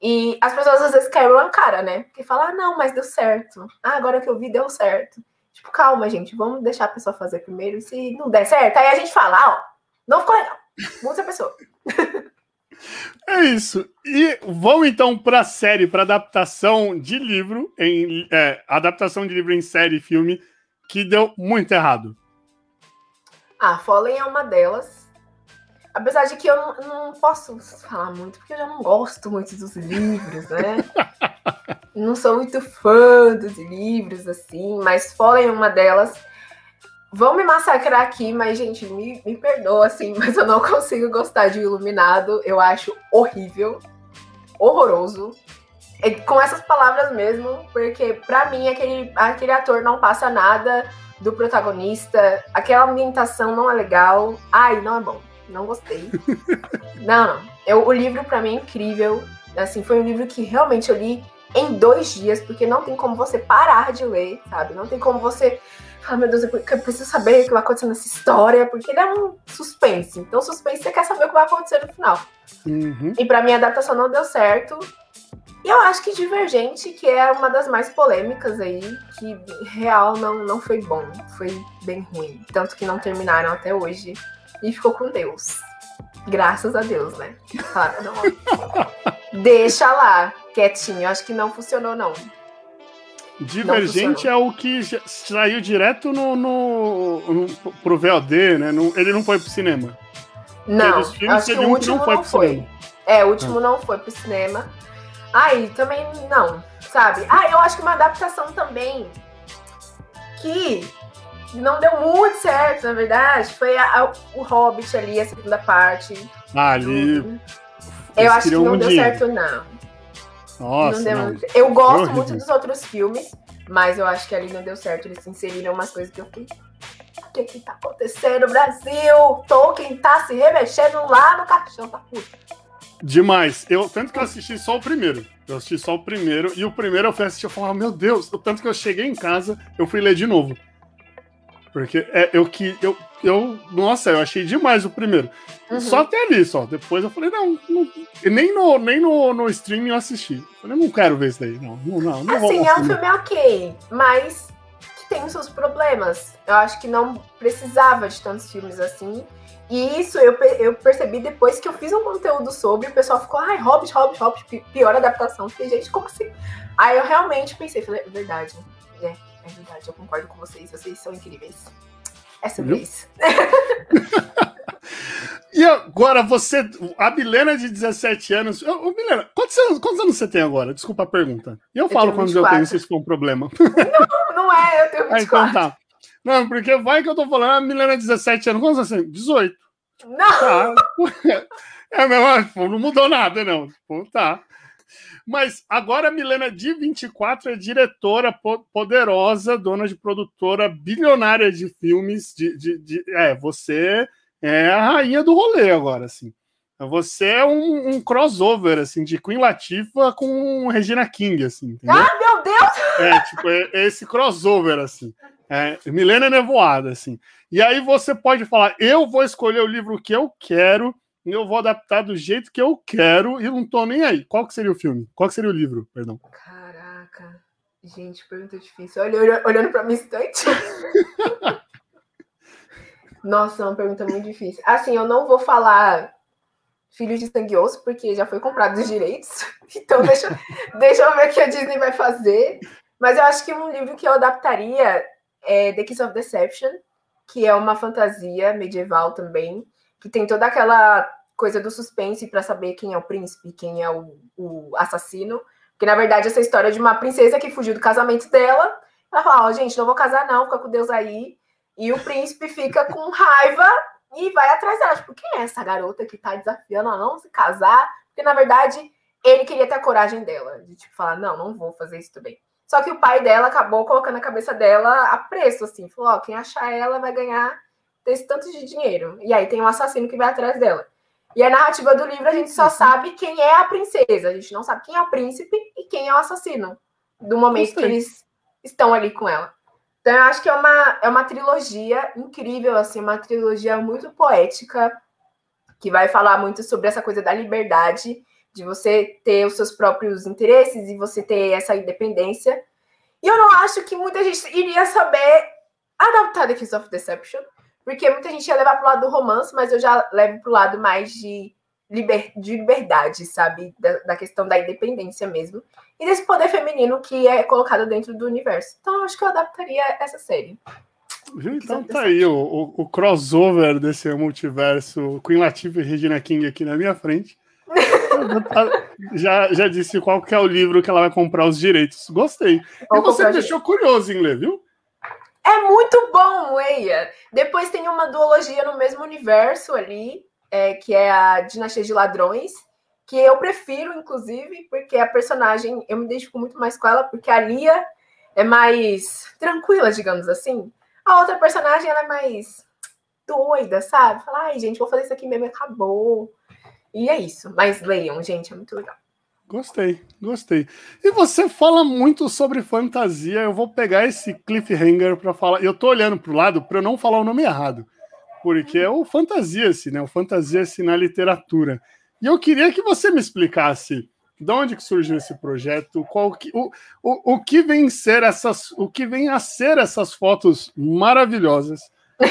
E as pessoas às vezes quebram a cara, né? Porque falam, ah, não, mas deu certo. Ah, agora que eu vi, deu certo. Tipo, calma, gente, vamos deixar a pessoa fazer primeiro. Se não der certo, aí a gente fala, ah, ó, não ficou legal. Muda a pessoa. É isso. E vamos então para a série, para adaptação de livro, em é, adaptação de livro em série e filme, que deu muito errado. Ah, Fallen é uma delas. Apesar de que eu não, não, posso falar muito, porque eu já não gosto muito dos livros, né? não sou muito fã dos livros, assim, mas Fallen é uma delas. Vão me massacrar aqui, mas, gente, me, me perdoa, assim, mas eu não consigo gostar de Iluminado. Eu acho horrível, horroroso. É, com essas palavras mesmo, porque para mim aquele, aquele ator não passa nada do protagonista, aquela ambientação não é legal. Ai, não é bom, não gostei. não, não. Eu, o livro para mim é incrível. Assim, foi um livro que realmente eu li em dois dias, porque não tem como você parar de ler, sabe? Não tem como você ah, meu Deus, eu preciso saber o que vai acontecer nessa história, porque ele é um suspense. Então, suspense você quer saber o que vai acontecer no final. Uhum. E para mim, a adaptação não deu certo. E eu acho que Divergente, que é uma das mais polêmicas aí, que real não, não foi bom. Foi bem ruim. Tanto que não terminaram até hoje. E ficou com Deus. Graças a Deus, né? Claro, não. Deixa lá, quietinho. Acho que não funcionou, não. Divergente é o que saiu direto no, no, no, pro VOD, né? No, ele não foi pro cinema. Não, acho que o último não foi. Não foi. É, o último ah. não foi pro cinema. Aí, também não, sabe? Ah, eu acho que uma adaptação também que não deu muito certo, na verdade, foi a, a, o Hobbit ali, a segunda parte. Ah, ali. Eu acho que não deu certo, não. Nossa, não não. Eu gosto muito dos outros filmes, mas eu acho que ali não deu certo. Eles inseriram umas coisas que eu fiquei. O que que tá acontecendo, Brasil? Tolkien tá se remexendo lá no caixão, tá puto. Demais. Eu, tanto que eu assisti só o primeiro. Eu assisti só o primeiro. E o primeiro eu fui assistir e falei, meu Deus. Tanto que eu cheguei em casa, eu fui ler de novo. Porque é, eu que. Eu, eu, nossa, eu achei demais o primeiro. Uhum. Só até ali, só. Depois eu falei, não, não nem, no, nem no, no streaming eu assisti. Eu falei, não quero ver isso daí. Não, não, não, não Assim, é um filme ok, mas que tem os seus problemas. Eu acho que não precisava de tantos filmes assim. E isso eu, eu percebi depois que eu fiz um conteúdo sobre, o pessoal ficou, ai, Hobbit, Hobbit, Hobbit, pior adaptação. Fiquei, gente, como assim? Aí eu realmente pensei, falei, é verdade, é, é verdade, eu concordo com vocês, vocês são incríveis. É sobre isso. e agora, você, a Milena de 17 anos. Ô, Milena, quantos anos, quantos anos você tem agora? Desculpa a pergunta. E eu, eu falo quando eu tenho, se isso for um problema. Não, não é, eu tenho 24. Ah, então tá. Não, porque vai que eu tô falando, a Milena de 17 anos, quantos anos você tem? 18. Não! Tá. É, mesmo, não mudou nada, não. tá. Mas agora a Milena de 24 é diretora poderosa, dona de produtora bilionária de filmes. De, de, de, é, você é a rainha do rolê agora, assim. Você é um, um crossover, assim, de Queen Latifah com Regina King, assim. Entendeu? Ah, meu Deus! É, tipo, é, é esse crossover, assim. É, Milena Nevoada, assim. E aí você pode falar, eu vou escolher o livro que eu quero eu vou adaptar do jeito que eu quero e não tô nem aí. Qual que seria o filme? Qual que seria o livro? Perdão. Caraca. Gente, pergunta difícil. Olha, olhando pra minha estante. Nossa, é uma pergunta muito difícil. Assim, eu não vou falar Filhos de Sangue e Osso, porque já foi comprado os direitos. Então, deixa, deixa eu ver o que a Disney vai fazer. Mas eu acho que um livro que eu adaptaria é The Kiss of Deception, que é uma fantasia medieval também, que tem toda aquela coisa do suspense para saber quem é o príncipe, quem é o, o, assassino. Porque, na verdade, essa história de uma princesa que fugiu do casamento dela. Ela fala, ó, oh, gente, não vou casar não, fica com Deus aí. E o príncipe fica com raiva e vai atrás dela. Tipo, quem é essa garota que tá desafiando a não se casar? Porque, na verdade, ele queria ter a coragem dela. De, tipo, falar, não, não vou fazer isso também. Só que o pai dela acabou colocando a cabeça dela a preço, assim. Falou, ó, quem achar ela vai ganhar desse tanto de dinheiro. E aí tem um assassino que vai atrás dela. E a narrativa do livro a gente só sabe quem é a princesa, a gente não sabe quem é o príncipe e quem é o assassino do momento que eles estão ali com ela. Então eu acho que é uma, é uma trilogia incrível, assim, uma trilogia muito poética, que vai falar muito sobre essa coisa da liberdade, de você ter os seus próprios interesses e você ter essa independência. E eu não acho que muita gente iria saber adaptar The Kiss of Deception, porque muita gente ia levar pro lado do romance, mas eu já levo pro lado mais de, liber, de liberdade, sabe? Da, da, questão da independência mesmo. E desse poder feminino que é colocado dentro do universo. Então, eu acho que eu adaptaria essa série. Então tá aí o, o, o crossover desse multiverso Queen Latifah e Regina King aqui na minha frente. já, já disse qual que é o livro que ela vai comprar os direitos. Gostei. Vou e você me deixou curioso em ler, viu? É muito bom, Eia. Depois tem uma duologia no mesmo universo ali, é, que é a Dinastia de Ladrões, que eu prefiro, inclusive, porque a personagem, eu me identifico muito mais com ela, porque a Lia é mais tranquila, digamos assim. A outra personagem, ela é mais doida, sabe? Fala, ai, gente, vou fazer isso aqui mesmo, acabou. E é isso. Mas leiam, gente, é muito legal. Gostei, gostei. E você fala muito sobre fantasia. Eu vou pegar esse cliffhanger para falar. Eu tô olhando pro lado para eu não falar o nome errado, porque é o fantasia-se, né? O fantasia-se na literatura. E eu queria que você me explicasse de onde que surgiu esse projeto, qual que, o, o, o que vem ser essas, o que vem a ser essas fotos maravilhosas.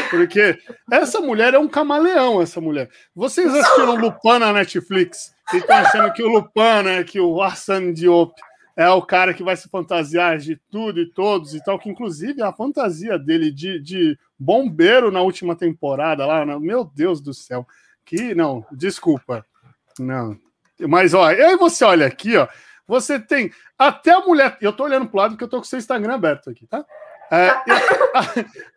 Porque essa mulher é um camaleão, essa mulher. Vocês assistiram Lupin na Netflix? E estão achando que o Lupin, né, que o Arsène Diop é o cara que vai se fantasiar de tudo e todos e tal, que inclusive a fantasia dele de, de bombeiro na última temporada lá, meu Deus do céu. Que, não, desculpa. Não. Mas, ó, aí você olha aqui, ó, você tem até a mulher, eu tô olhando pro lado porque eu tô com o seu Instagram aberto aqui, tá? É,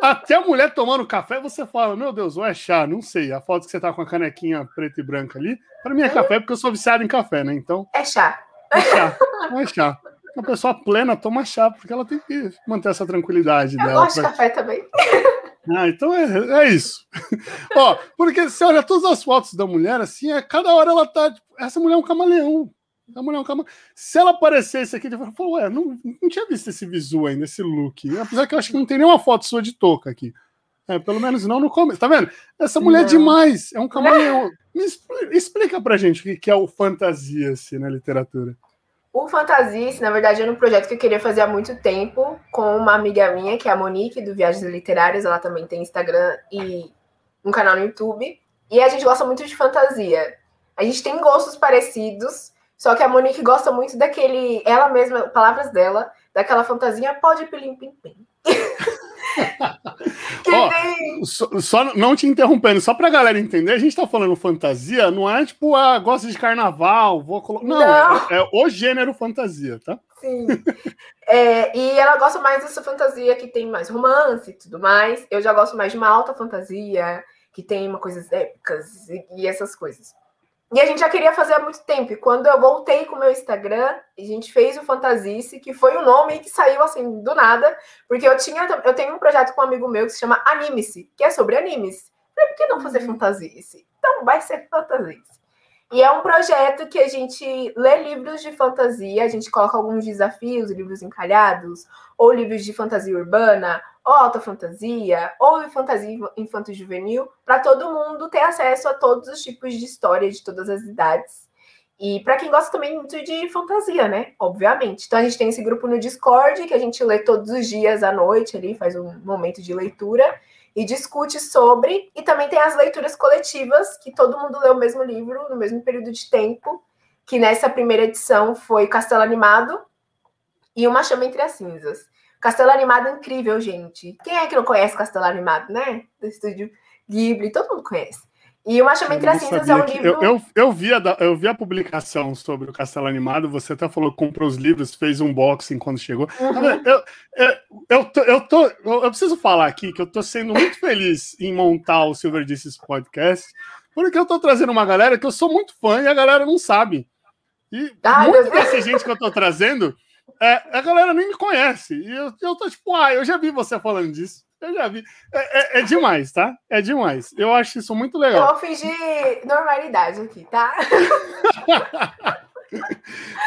até a mulher tomando café, você fala: Meu Deus, ou é chá? Não sei. A foto que você tá com a canequinha preta e branca ali, para mim é café, porque eu sou viciado em café, né? Então. É chá. chá. É chá. Uma pessoa plena toma chá, porque ela tem que manter essa tranquilidade eu dela. Eu gosto pra... de café também. Ah, então é, é isso. Ó, porque você olha todas as fotos da mulher, assim, é, cada hora ela tá. Tipo, essa mulher é um camaleão. A mulher é um camaleão. Se ela aparecesse aqui, eu falo, ué, não, não tinha visto esse visual ainda, esse look. Apesar que eu acho que não tem nenhuma foto sua de touca aqui. É, pelo menos não no começo. Tá vendo? Essa mulher é não. é demais. É um camaleão. Me explica pra gente o que é o fantasia assim, na literatura. O Fantasice, na verdade, era um projeto que eu queria fazer há muito tempo com uma amiga minha, que é a Monique, do Viagens Literárias. Ela também tem Instagram e um canal no YouTube. E a gente gosta muito de fantasia. A gente tem gostos parecidos, só que a Monique gosta muito daquele, ela mesma, palavras dela, daquela fantasia pode pilim pim pim. Ó, só, só, não te interrompendo, só pra galera entender, a gente tá falando fantasia, não é tipo, ah, gosta de carnaval, vou colocar. Não, não. É, é, o gênero fantasia, tá? Sim. é, e ela gosta mais dessa fantasia que tem mais romance e tudo mais. Eu já gosto mais de uma alta fantasia, que tem uma coisas épicas e, e essas coisas. E a gente já queria fazer há muito tempo. E quando eu voltei com o meu Instagram, a gente fez o Fantasice, que foi o nome que saiu assim do nada, porque eu tinha eu tenho um projeto com um amigo meu que se chama Anime-se, que é sobre animes. Falei, por que não fazer uhum. Fantasice? Então vai ser Fantasice. E é um projeto que a gente lê livros de fantasia, a gente coloca alguns desafios, livros encalhados, ou livros de fantasia urbana, ou alta fantasia, ou fantasia infanto-juvenil, para todo mundo ter acesso a todos os tipos de história de todas as idades. E para quem gosta também muito de fantasia, né? Obviamente. Então a gente tem esse grupo no Discord que a gente lê todos os dias à noite ali, faz um momento de leitura e discute sobre. E também tem as leituras coletivas, que todo mundo lê o mesmo livro no mesmo período de tempo, que nessa primeira edição foi Castelo Animado e Uma Chama Entre as Cinzas. Castelo Animado é incrível, gente. Quem é que não conhece Castelo Animado, né? Do estúdio Ghibli, todo mundo conhece. E Uma Chama Entre as Cinzas é um livro. Eu, eu, eu, vi a, eu vi a publicação sobre o Castelo Animado, você até falou que comprou os livros, fez um unboxing quando chegou. Uhum. Eu, eu, eu, tô, eu, tô, eu preciso falar aqui que eu tô sendo muito feliz em montar o Silver Disses Podcast, porque eu tô trazendo uma galera que eu sou muito fã e a galera não sabe. E Ai, muita dessa gente que eu tô trazendo, é, a galera nem me conhece. E eu, eu tô tipo, ah, eu já vi você falando disso. Eu já vi. É, é, é, demais, tá? É demais. Eu acho isso muito legal. Eu vou fingir normalidade aqui, tá?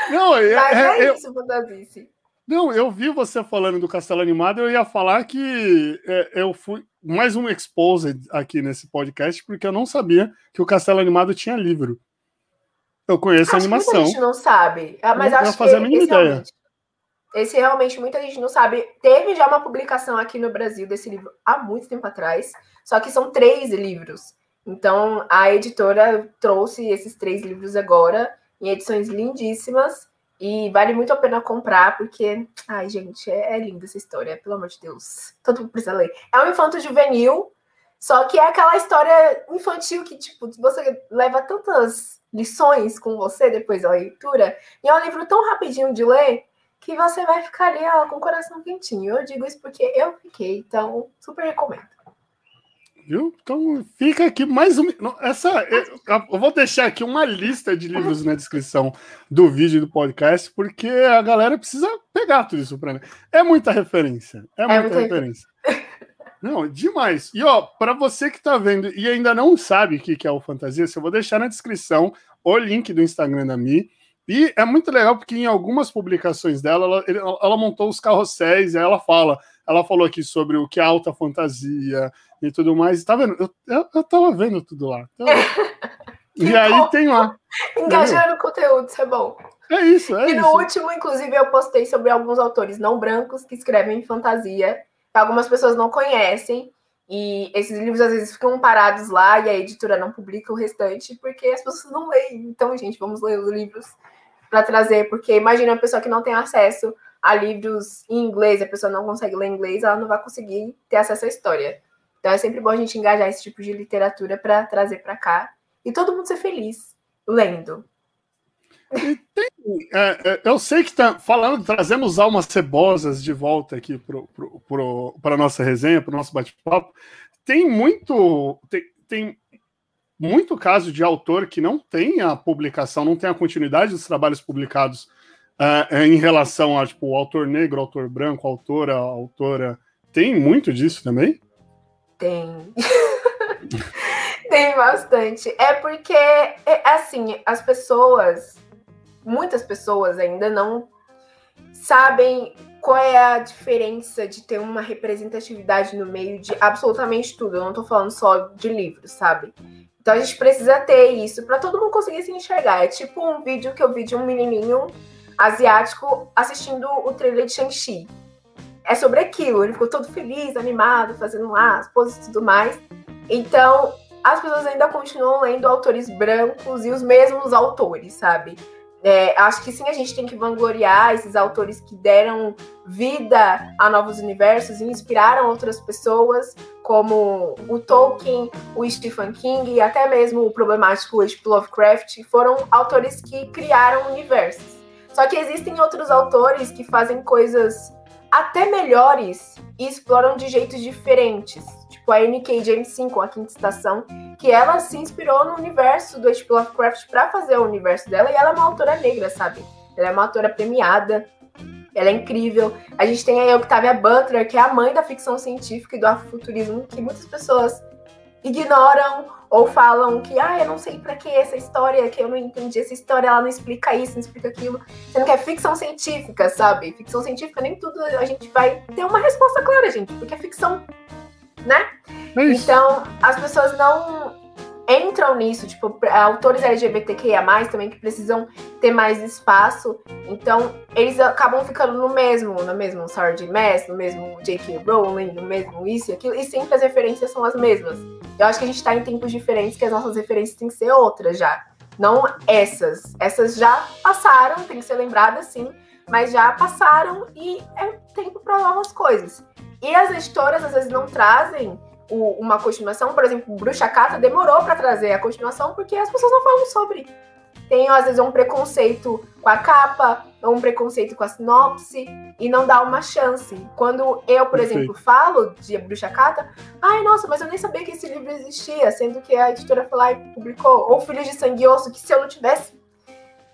Não, é, Mas é, é isso, Fantasice. Não, eu vi você falando do Castelo Animado, eu ia falar que é, eu fui mais um exposed aqui nesse podcast, porque eu não sabia que o Castelo Animado tinha livro. Eu conheço acho a animação. a gente não sabe, ah, mas eu acho fazer que a mínima ideia. Esse realmente muita gente não sabe. Teve já uma publicação aqui no Brasil desse livro há muito tempo atrás, só que são três livros. Então a editora trouxe esses três livros agora em edições lindíssimas e vale muito a pena comprar porque, ai gente, é, é linda essa história, pelo amor de Deus. Todo mundo precisa ler. É um infanto juvenil, só que é aquela história infantil que tipo você leva tantas lições com você depois da leitura. E é um livro tão rapidinho de ler que você vai ficar ali ó, com o coração quentinho. Eu digo isso porque eu fiquei, então super recomendo. Viu? Então fica aqui mais um. Essa, eu vou deixar aqui uma lista de livros na descrição do vídeo do podcast, porque a galera precisa pegar tudo isso para mim. É muita referência. É, é muita, muita referência. Não, demais. E ó, para você que está vendo e ainda não sabe o que é o Fantasia, eu vou deixar na descrição o link do Instagram da Mi e é muito legal porque em algumas publicações dela, ela, ela montou os carrosséis e ela fala. Ela falou aqui sobre o que é alta fantasia e tudo mais. Tá vendo? Eu, eu, eu tava vendo tudo lá. e aí tem lá. Engajando o conteúdo, isso é bom. É isso, é E isso. no último, inclusive, eu postei sobre alguns autores não brancos que escrevem fantasia. Algumas pessoas não conhecem. E esses livros às vezes ficam parados lá e a editora não publica o restante porque as pessoas não leem. Então, gente, vamos ler os livros para trazer, porque imagina uma pessoa que não tem acesso a livros em inglês, a pessoa não consegue ler inglês, ela não vai conseguir ter acesso à história. Então é sempre bom a gente engajar esse tipo de literatura para trazer para cá e todo mundo ser feliz lendo. Tem, é, é, eu sei que tá falando, trazemos almas cebosas de volta aqui para a nossa resenha, para o nosso bate-papo. Tem muito. Tem, tem muito caso de autor que não tem a publicação, não tem a continuidade dos trabalhos publicados uh, em relação a tipo, autor negro, autor branco, autora, autora. Tem muito disso também? Tem. tem bastante. É porque, é, assim, as pessoas, muitas pessoas ainda não sabem qual é a diferença de ter uma representatividade no meio de absolutamente tudo. Eu não tô falando só de livros, sabe? Então a gente precisa ter isso para todo mundo conseguir se enxergar. É tipo um vídeo que eu vi de um menininho asiático assistindo o trailer de Shang-Chi. É sobre aquilo, ele ficou todo feliz, animado, fazendo lá as poses e tudo mais. Então, as pessoas ainda continuam lendo autores brancos e os mesmos autores, sabe? É, acho que sim, a gente tem que vangloriar esses autores que deram vida a novos universos e inspiraram outras pessoas, como o Tolkien, o Stephen King e até mesmo o problemático H.P. Lovecraft, foram autores que criaram universos. Só que existem outros autores que fazem coisas até melhores e exploram de jeitos diferentes. Tipo a N.K. Jemisin com a Quinta Estação, que ela se inspirou no universo do H.P. Lovecraft para fazer o universo dela, e ela é uma autora negra, sabe? Ela é uma autora premiada, ela é incrível. A gente tem aí a Octavia Butler, que é a mãe da ficção científica e do afrofuturismo, que muitas pessoas ignoram ou falam que, ah, eu não sei para que essa história, que eu não entendi essa história, ela não explica isso, não explica aquilo. Sendo que é ficção científica, sabe? Ficção científica, nem tudo a gente vai ter uma resposta clara, gente, porque é ficção, né? É então, as pessoas não entram nisso, tipo, autores LGBTQIA+, também que precisam ter mais espaço, então eles acabam ficando no mesmo, no mesmo Sarge Mass, no mesmo J.K. Rowling, no mesmo isso e aquilo, e sempre as referências são as mesmas. Eu acho que a gente tá em tempos diferentes, que as nossas referências têm que ser outras já, não essas. Essas já passaram, tem que ser lembradas sim, mas já passaram e é tempo para novas coisas. E as editoras às vezes não trazem o, uma continuação, por exemplo, Bruxa Cata demorou para trazer a continuação porque as pessoas não falam sobre. Tem, às vezes, um preconceito com a capa, ou um preconceito com a sinopse, e não dá uma chance. Quando eu, por Perfeito. exemplo, falo de Bruxa Cata, ai, nossa, mas eu nem sabia que esse livro existia, sendo que a editora foi lá e publicou. Ou Filhos de Sangue e Osso, que se eu não tivesse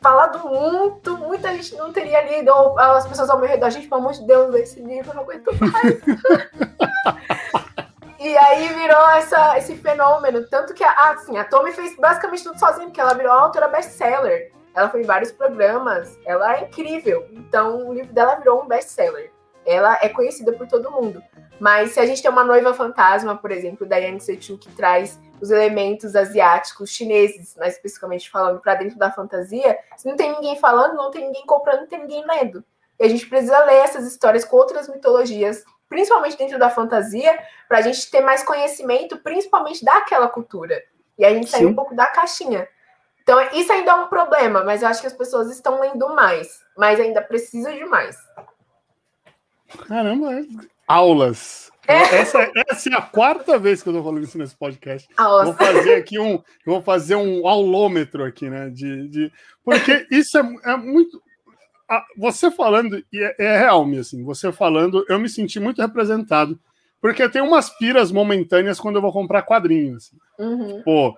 falado muito, muita gente não teria lido, as pessoas ao meu redor, gente, pelo amor de Deus, esse livro, eu não aguento mais. E aí virou essa, esse fenômeno. Tanto que a, assim, a Tommy fez basicamente tudo sozinha, porque ela virou autora best-seller. Ela foi em vários programas. Ela é incrível. Então, o livro dela virou um best-seller. Ela é conhecida por todo mundo. Mas se a gente tem uma noiva fantasma, por exemplo, da Yang Sechu, que traz os elementos asiáticos, chineses, mais especificamente falando, para dentro da fantasia, se não tem ninguém falando, não tem ninguém comprando, não tem ninguém lendo. E a gente precisa ler essas histórias com outras mitologias principalmente dentro da fantasia, para a gente ter mais conhecimento, principalmente daquela cultura. E a gente sair um pouco da caixinha. Então, isso ainda é um problema, mas eu acho que as pessoas estão lendo mais, mas ainda precisa de mais. Caramba, é aulas. É. Essa, essa, é a quarta vez que eu tô falando isso nesse podcast. Aulas. Vou fazer aqui um, vou fazer um aulômetro aqui, né? De, de porque isso é, é muito você falando, e é, é real mesmo, assim, você falando, eu me senti muito representado, porque tem umas piras momentâneas quando eu vou comprar quadrinhos. Assim. Uhum. Pô,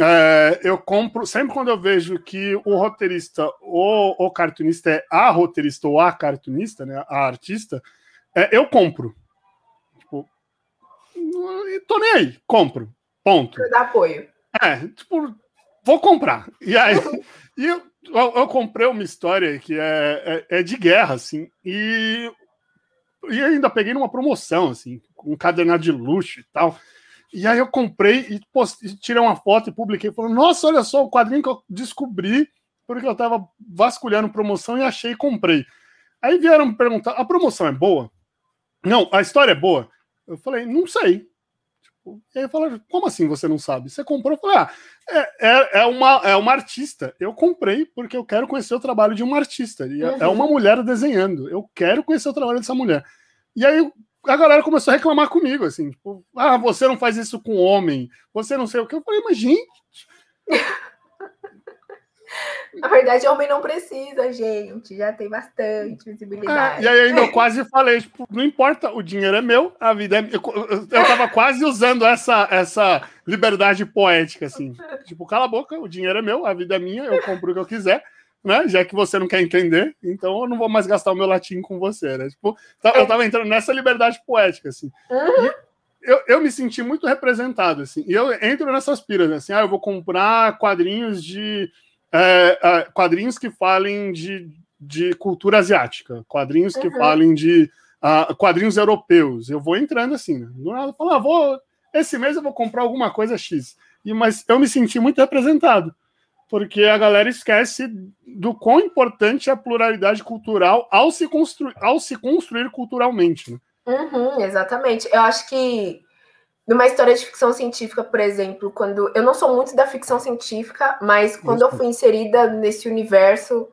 é, eu compro, sempre quando eu vejo que o roteirista ou o cartunista é a roteirista ou a cartunista, né, a artista, é, eu compro. Tô nem aí, compro. Ponto. Dar apoio. É, tipo, vou comprar. E aí, e eu, eu, eu, comprei uma história que é, é, é, de guerra, assim, e, e ainda peguei numa promoção, assim, um cadernado de luxo e tal. E aí eu comprei e postei, tirei uma foto e publiquei, falando, nossa, olha só o quadrinho que eu descobri, porque eu tava vasculhando promoção e achei e comprei. Aí vieram me perguntar, a promoção é boa? Não, a história é boa? Eu falei, não sei. E aí fala, como assim você não sabe? Você comprou? Eu falei, ah, é, é, é, uma, é uma artista. Eu comprei porque eu quero conhecer o trabalho de uma artista. E é, é uhum. é uma mulher desenhando. Eu quero conhecer o trabalho dessa mulher. E aí a galera começou a reclamar comigo, assim, tipo, ah, você não faz isso com homem, você não sei o que. Eu falei, mas gente. Na verdade, homem não precisa, gente. Já tem bastante visibilidade. É, e aí ainda eu quase falei, tipo, não importa, o dinheiro é meu, a vida é minha. Eu, eu tava quase usando essa, essa liberdade poética, assim. Tipo, cala a boca, o dinheiro é meu, a vida é minha, eu compro o que eu quiser. Né? Já que você não quer entender, então eu não vou mais gastar o meu latim com você, né? Tipo, eu tava entrando nessa liberdade poética, assim. Uhum. Eu, eu, me senti muito representado, assim. E eu entro nessas piras, assim, ah, eu vou comprar quadrinhos de é, é, quadrinhos que falem de, de cultura asiática, quadrinhos que uhum. falem de uh, quadrinhos europeus. Eu vou entrando assim, né? Do nada, falo, ah, vou, esse mês eu vou comprar alguma coisa X. E, mas eu me senti muito representado, porque a galera esquece do quão importante é a pluralidade cultural ao se, constru ao se construir culturalmente. Né? Uhum, exatamente. Eu acho que numa história de ficção científica, por exemplo, quando eu não sou muito da ficção científica, mas quando Isso. eu fui inserida nesse universo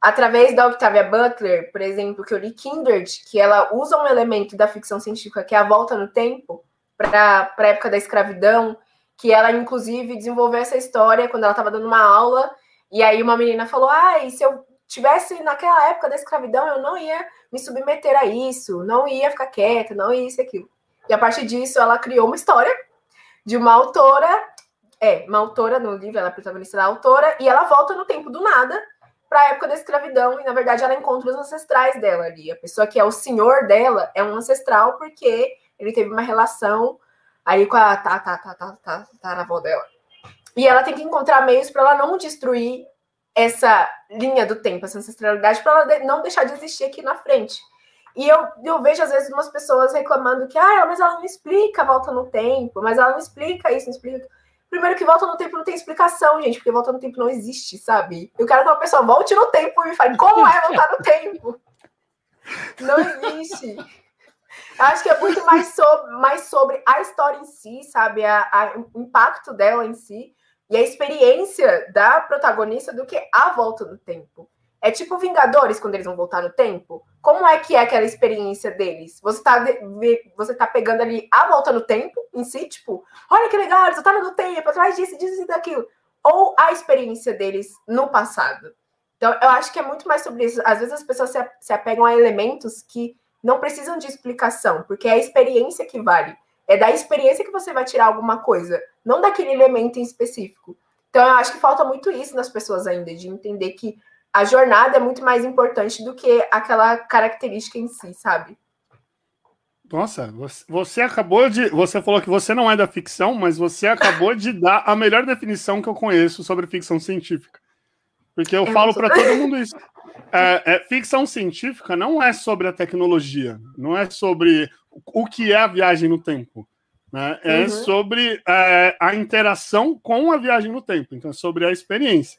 através da Octavia Butler, por exemplo, que eu li Kindred, que ela usa um elemento da ficção científica que é a volta no tempo para a época da escravidão, que ela inclusive desenvolveu essa história quando ela estava dando uma aula e aí uma menina falou: "Ah, e se eu tivesse naquela época da escravidão, eu não ia me submeter a isso, não ia ficar quieta, não ia isso e aquilo". E a partir disso, ela criou uma história de uma autora, é, uma autora no livro, ela é protagonista da autora, e ela volta no tempo do nada para a época da escravidão, e na verdade ela encontra os ancestrais dela ali. A pessoa que é o senhor dela é um ancestral porque ele teve uma relação aí com a tá, tá, tá, tá, tá, tá, avó dela. E ela tem que encontrar meios para ela não destruir essa linha do tempo, essa ancestralidade, para ela não deixar de existir aqui na frente. E eu, eu vejo, às vezes, umas pessoas reclamando que, ah, mas ela não explica a volta no tempo, mas ela não explica isso, não explica. Primeiro que volta no tempo não tem explicação, gente, porque volta no tempo não existe, sabe? Eu quero que uma pessoa volte no tempo e me fale como é voltar no tempo. Não existe. Acho que é muito mais sobre, mais sobre a história em si, sabe? A, a, o impacto dela em si e a experiência da protagonista do que a volta no tempo. É tipo Vingadores quando eles vão voltar no tempo. Como é que é aquela experiência deles? Você tá, você tá pegando ali a volta no tempo em si, tipo, olha que legal, eles voltaram no tempo, atrás disso, disso e daquilo. Ou a experiência deles no passado. Então, eu acho que é muito mais sobre isso. Às vezes as pessoas se apegam a elementos que não precisam de explicação, porque é a experiência que vale. É da experiência que você vai tirar alguma coisa, não daquele elemento em específico. Então, eu acho que falta muito isso nas pessoas ainda, de entender que a jornada é muito mais importante do que aquela característica em si, sabe? Nossa, você acabou de. Você falou que você não é da ficção, mas você acabou de dar a melhor definição que eu conheço sobre ficção científica. Porque eu, eu falo para todo mundo isso. É, é, ficção científica não é sobre a tecnologia, não é sobre o que é a viagem no tempo. Né? É uhum. sobre é, a interação com a viagem no tempo, então é sobre a experiência.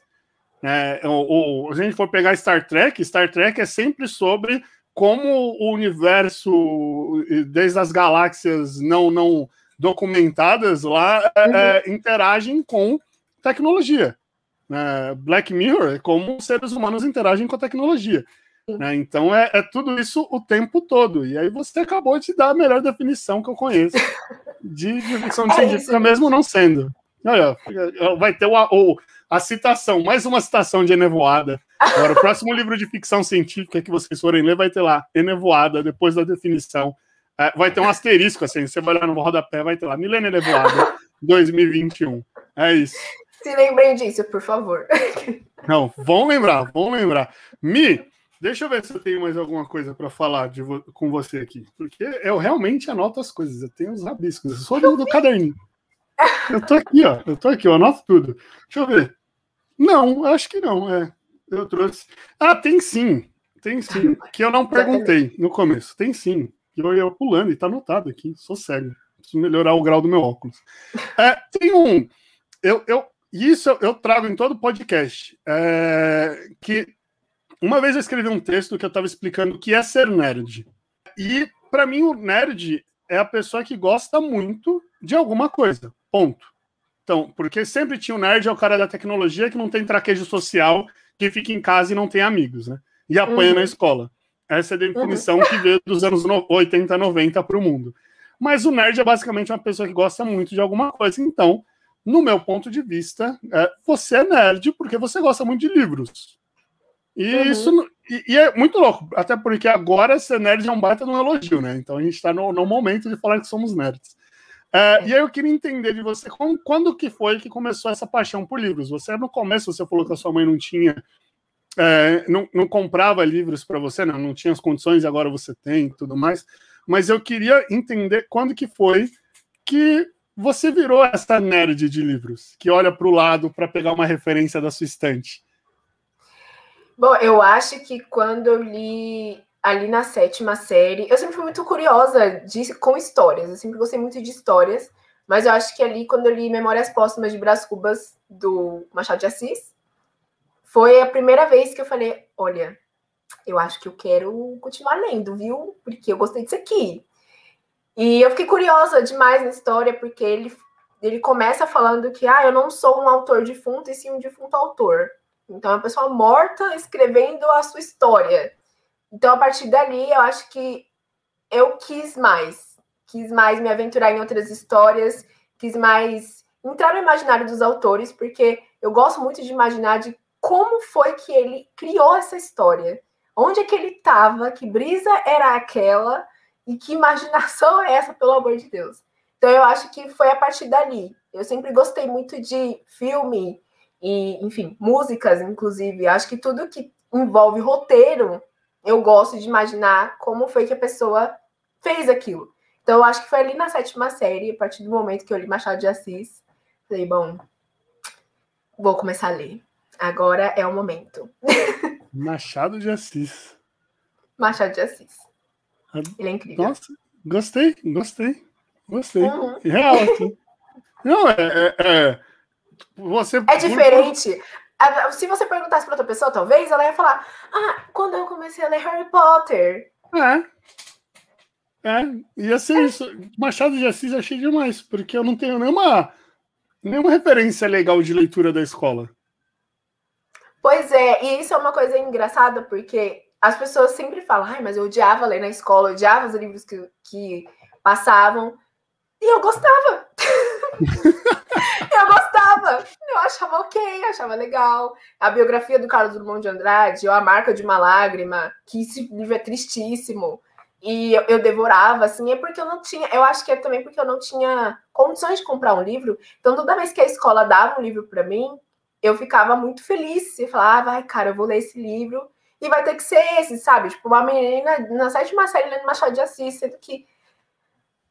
É, se a gente for pegar Star Trek, Star Trek é sempre sobre como o universo, desde as galáxias não, não documentadas lá, é, uhum. é, interagem com tecnologia. Né? Black Mirror é como os seres humanos interagem com a tecnologia. Né? Então é, é, tudo isso o tempo todo. E aí você acabou de dar a melhor definição que eu conheço de, de ficção é científica, mesmo não sendo. Olha, vai ter o, o a citação, mais uma citação de Enevoada. Agora, o próximo livro de ficção científica que vocês forem ler vai ter lá, Enevoada, depois da definição. É, vai ter um asterisco, assim, você vai olhar no rodapé, vai ter lá, Milênio Enevoada, 2021. É isso. Se lembrem disso, por favor. Não, vão lembrar, vão lembrar. Mi, deixa eu ver se eu tenho mais alguma coisa para falar vo com você aqui. Porque eu realmente anoto as coisas, eu tenho os rabiscos, eu sou do, do caderninho. Eu tô aqui, ó. Eu tô aqui, eu anoto tudo. Deixa eu ver. Não, acho que não. É, eu trouxe. Ah, tem sim. Tem sim. Que eu não perguntei no começo. Tem sim. Eu ia pulando e tá anotado aqui. Sou cego. Preciso melhorar o grau do meu óculos. É, tem um. Eu, eu, isso eu trago em todo podcast. É, que uma vez eu escrevi um texto que eu estava explicando o que é ser nerd. E para mim o nerd é a pessoa que gosta muito de alguma coisa. Ponto. Então, porque sempre tinha o nerd, é o cara da tecnologia que não tem traquejo social, que fica em casa e não tem amigos, né? E apanha uhum. na escola. Essa é a definição uhum. que veio dos anos 80, 90 para o mundo. Mas o nerd é basicamente uma pessoa que gosta muito de alguma coisa. Então, no meu ponto de vista, é, você é nerd porque você gosta muito de livros. E uhum. isso e, e, é muito louco, até porque agora ser nerd é um baita de um elogio, né? Então a gente está no, no, momento de falar que somos nerds. É, é. E aí eu queria entender de você quando, quando, que foi que começou essa paixão por livros? Você no começo você falou que a sua mãe não tinha, é, não, não, comprava livros para você, não, não tinha as condições e agora você tem e tudo mais. Mas eu queria entender quando que foi que você virou essa nerd de livros, que olha para o lado para pegar uma referência da sua estante. Bom, eu acho que quando eu li ali na sétima série, eu sempre fui muito curiosa de, com histórias, eu sempre gostei muito de histórias, mas eu acho que ali quando eu li Memórias Póstumas de Brás Cubas, do Machado de Assis, foi a primeira vez que eu falei, olha, eu acho que eu quero continuar lendo, viu? Porque eu gostei disso aqui. E eu fiquei curiosa demais na história, porque ele, ele começa falando que ah, eu não sou um autor defunto, e sim um defunto autor. Então, é uma pessoa morta escrevendo a sua história. Então, a partir dali, eu acho que eu quis mais. Quis mais me aventurar em outras histórias, quis mais entrar no imaginário dos autores, porque eu gosto muito de imaginar de como foi que ele criou essa história. Onde é que ele estava? Que brisa era aquela? E que imaginação é essa, pelo amor de Deus? Então eu acho que foi a partir dali. Eu sempre gostei muito de filme e, enfim, músicas, inclusive. Acho que tudo que envolve roteiro, eu gosto de imaginar como foi que a pessoa fez aquilo. Então eu acho que foi ali na sétima série, a partir do momento que eu li Machado de Assis, falei, bom, vou começar a ler. Agora é o momento. Machado de Assis. Machado de Assis. Ele é incrível. Nossa, gostei, gostei. Gostei. Uhum. Real aqui. Não, é, é, é, Você. É diferente. Se você perguntasse para outra pessoa, talvez, ela ia falar: Ah, quando eu comecei a ler Harry Potter. É. É, ia ser é. isso. Machado de Assis achei demais, porque eu não tenho nenhuma, nenhuma referência legal de leitura da escola. Pois é, e isso é uma coisa engraçada, porque as pessoas sempre falam, ai, mas eu odiava ler na escola, eu odiava os livros que, que passavam. E eu gostava. eu gostava. Eu achava ok, achava legal. A biografia do Carlos Drummond de Andrade, ou A Marca de uma Lágrima, que esse livro é tristíssimo. E eu, eu, devorava, assim, é porque eu não tinha. Eu acho que é também porque eu não tinha condições de comprar um livro. Então, toda vez que a escola dava um livro para mim, eu ficava muito feliz. E falava, ai, cara, eu vou ler esse livro e vai ter que ser esse, sabe? Tipo, uma menina na sétima série lendo Machado de Assis, sendo que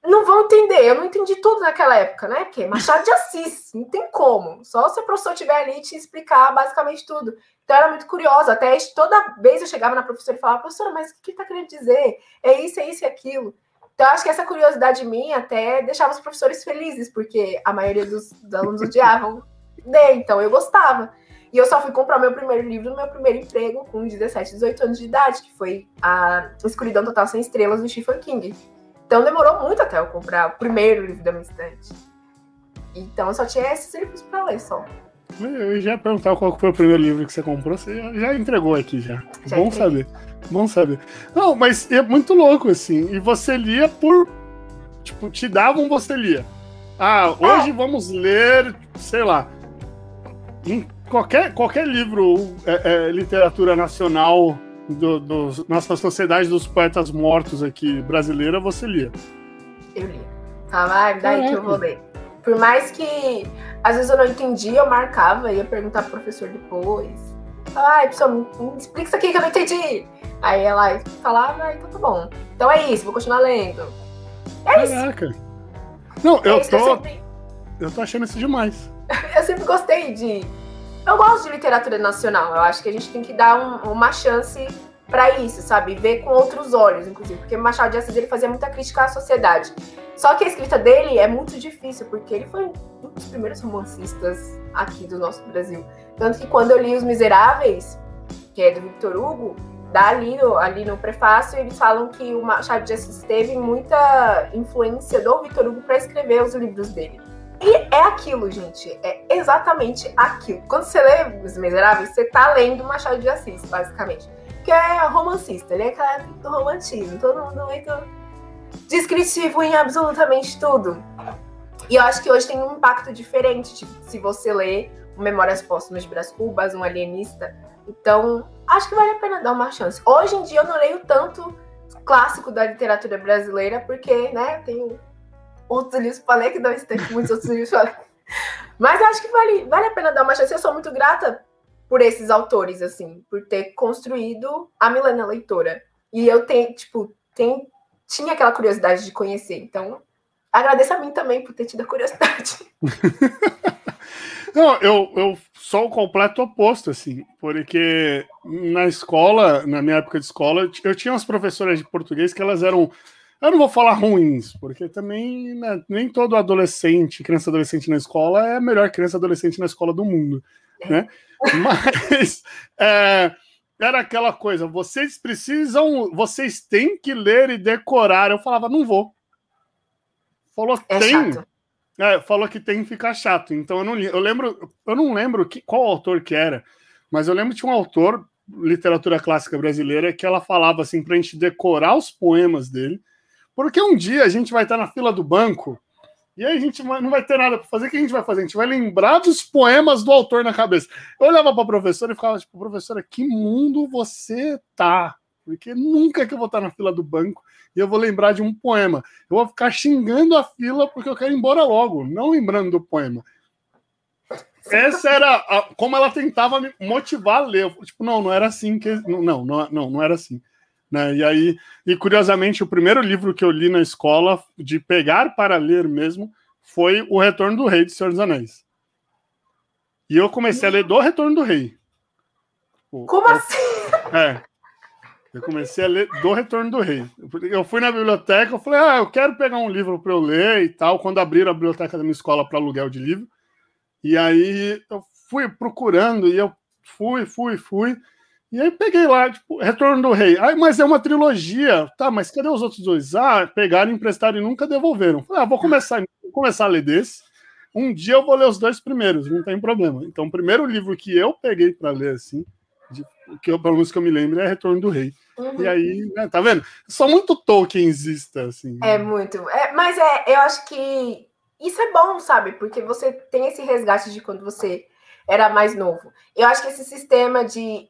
não vão entender. Eu não entendi tudo naquela época, né? Porque Machado de Assis, não tem como. Só se o professor estiver ali te explicar basicamente tudo. Então eu era muito curiosa. Até toda vez eu chegava na professora e falava, professora, mas o que está querendo dizer? É isso, é isso e aquilo. Então, acho que essa curiosidade minha até deixava os professores felizes, porque a maioria dos, dos alunos odiavam ler, então eu gostava. E eu só fui comprar meu primeiro livro no meu primeiro emprego com 17, 18 anos de idade, que foi a Escuridão Total Sem Estrelas do Stephen King. Então demorou muito até eu comprar o primeiro livro da minha estante. Então eu só tinha esses livros para ler só. Eu já ia perguntar qual foi o primeiro livro que você comprou, você já entregou aqui já. já Bom entreguei. saber. Bom saber. Não, mas é muito louco, assim. E você lia por. Tipo, te davam, você lia. Ah, hoje é. vamos ler, sei lá. Qualquer, qualquer livro, é, é, literatura nacional do, do, nossa sociedade dos poetas mortos aqui brasileira, você lia. Eu li. Tá, vai, daí que eu vou ler. Por mais que às vezes eu não entendia, eu marcava, ia perguntar pro professor depois. Ai, pessoal, me, me explica isso aqui que eu não entendi. Aí ela falava, ah, então tá bom. Então é isso, vou continuar lendo. É Caraca. isso. Não, é eu tô. Eu, sempre... eu tô achando isso demais. eu sempre gostei de eu gosto de literatura nacional. Eu acho que a gente tem que dar um, uma chance para isso, sabe? Ver com outros olhos, inclusive. Porque Machado de Assis ele fazia muita crítica à sociedade. Só que a escrita dele é muito difícil, porque ele foi um dos primeiros romancistas aqui do nosso Brasil. Tanto que quando eu li Os Miseráveis, que é do Victor Hugo, dali no, ali no prefácio, eles falam que o Machado de Assis teve muita influência do Victor Hugo para escrever os livros dele. E é aquilo, gente. É exatamente aquilo. Quando você lê Os Miseráveis, você tá lendo Machado de Assis, basicamente. Que é romancista, ele é cara do romantismo, todo mundo muito descritivo em absolutamente tudo. E eu acho que hoje tem um impacto diferente, tipo, se você lê Memórias Póstumas de Brás Cubas, Um Alienista. Então, acho que vale a pena dar uma chance. Hoje em dia eu não leio tanto clássico da literatura brasileira, porque, né, tenho outros livros ler, que não tem muitos outros livros ler. Mas acho que vale, vale a pena dar uma chance. Eu sou muito grata por esses autores, assim, por ter construído a Milena Leitora. E eu tenho, tipo, tem, tinha aquela curiosidade de conhecer. Então, agradeço a mim também por ter tido a curiosidade. Não, eu, eu sou o completo oposto, assim, porque na escola, na minha época de escola, eu tinha umas professoras de português que elas eram. Eu não vou falar ruins, porque também né, nem todo adolescente, criança adolescente na escola é a melhor criança adolescente na escola do mundo, né? Mas é, era aquela coisa, vocês precisam, vocês têm que ler e decorar. Eu falava, não vou. Falou, é tem. É, falou que tem que ficar chato. Então eu não li. Eu lembro, eu não lembro que, qual autor que era, mas eu lembro que tinha um autor, literatura clássica brasileira, que ela falava assim para a gente decorar os poemas dele, porque um dia a gente vai estar na fila do banco e aí a gente não vai ter nada para fazer. O que a gente vai fazer? A gente vai lembrar dos poemas do autor na cabeça. Eu olhava para a professora e ficava tipo, professora, que mundo você tá? Porque nunca que eu vou estar na fila do banco e eu vou lembrar de um poema. Eu vou ficar xingando a fila porque eu quero ir embora logo, não lembrando do poema. Essa era a, como ela tentava me motivar a ler. Tipo, não, não era assim que. Não, não, não, não era assim. Né? E aí, e curiosamente, o primeiro livro que eu li na escola, de pegar para ler mesmo, foi O Retorno do Rei de Senhor dos Anéis. E eu comecei a ler do Retorno do Rei. Como eu, assim? É. Eu comecei a ler do Retorno do Rei. Eu fui na biblioteca, eu falei, ah, eu quero pegar um livro para eu ler e tal, quando abriram a biblioteca da minha escola para aluguel de livro. E aí eu fui procurando, e eu fui, fui, fui. E aí peguei lá, tipo, Retorno do Rei. Ah, mas é uma trilogia. Tá, mas cadê os outros dois? Ah, pegaram, emprestaram e nunca devolveram. Falei, ah, vou começar, vou começar a ler desse. Um dia eu vou ler os dois primeiros, não tem problema. Então, o primeiro livro que eu peguei para ler, assim, de, que eu, pelo menos que eu me lembro, é Retorno do Rei. Uhum. E aí, né, tá vendo? Só muito Tolkienista, assim. É muito. É, mas é, eu acho que isso é bom, sabe? Porque você tem esse resgate de quando você era mais novo. Eu acho que esse sistema de,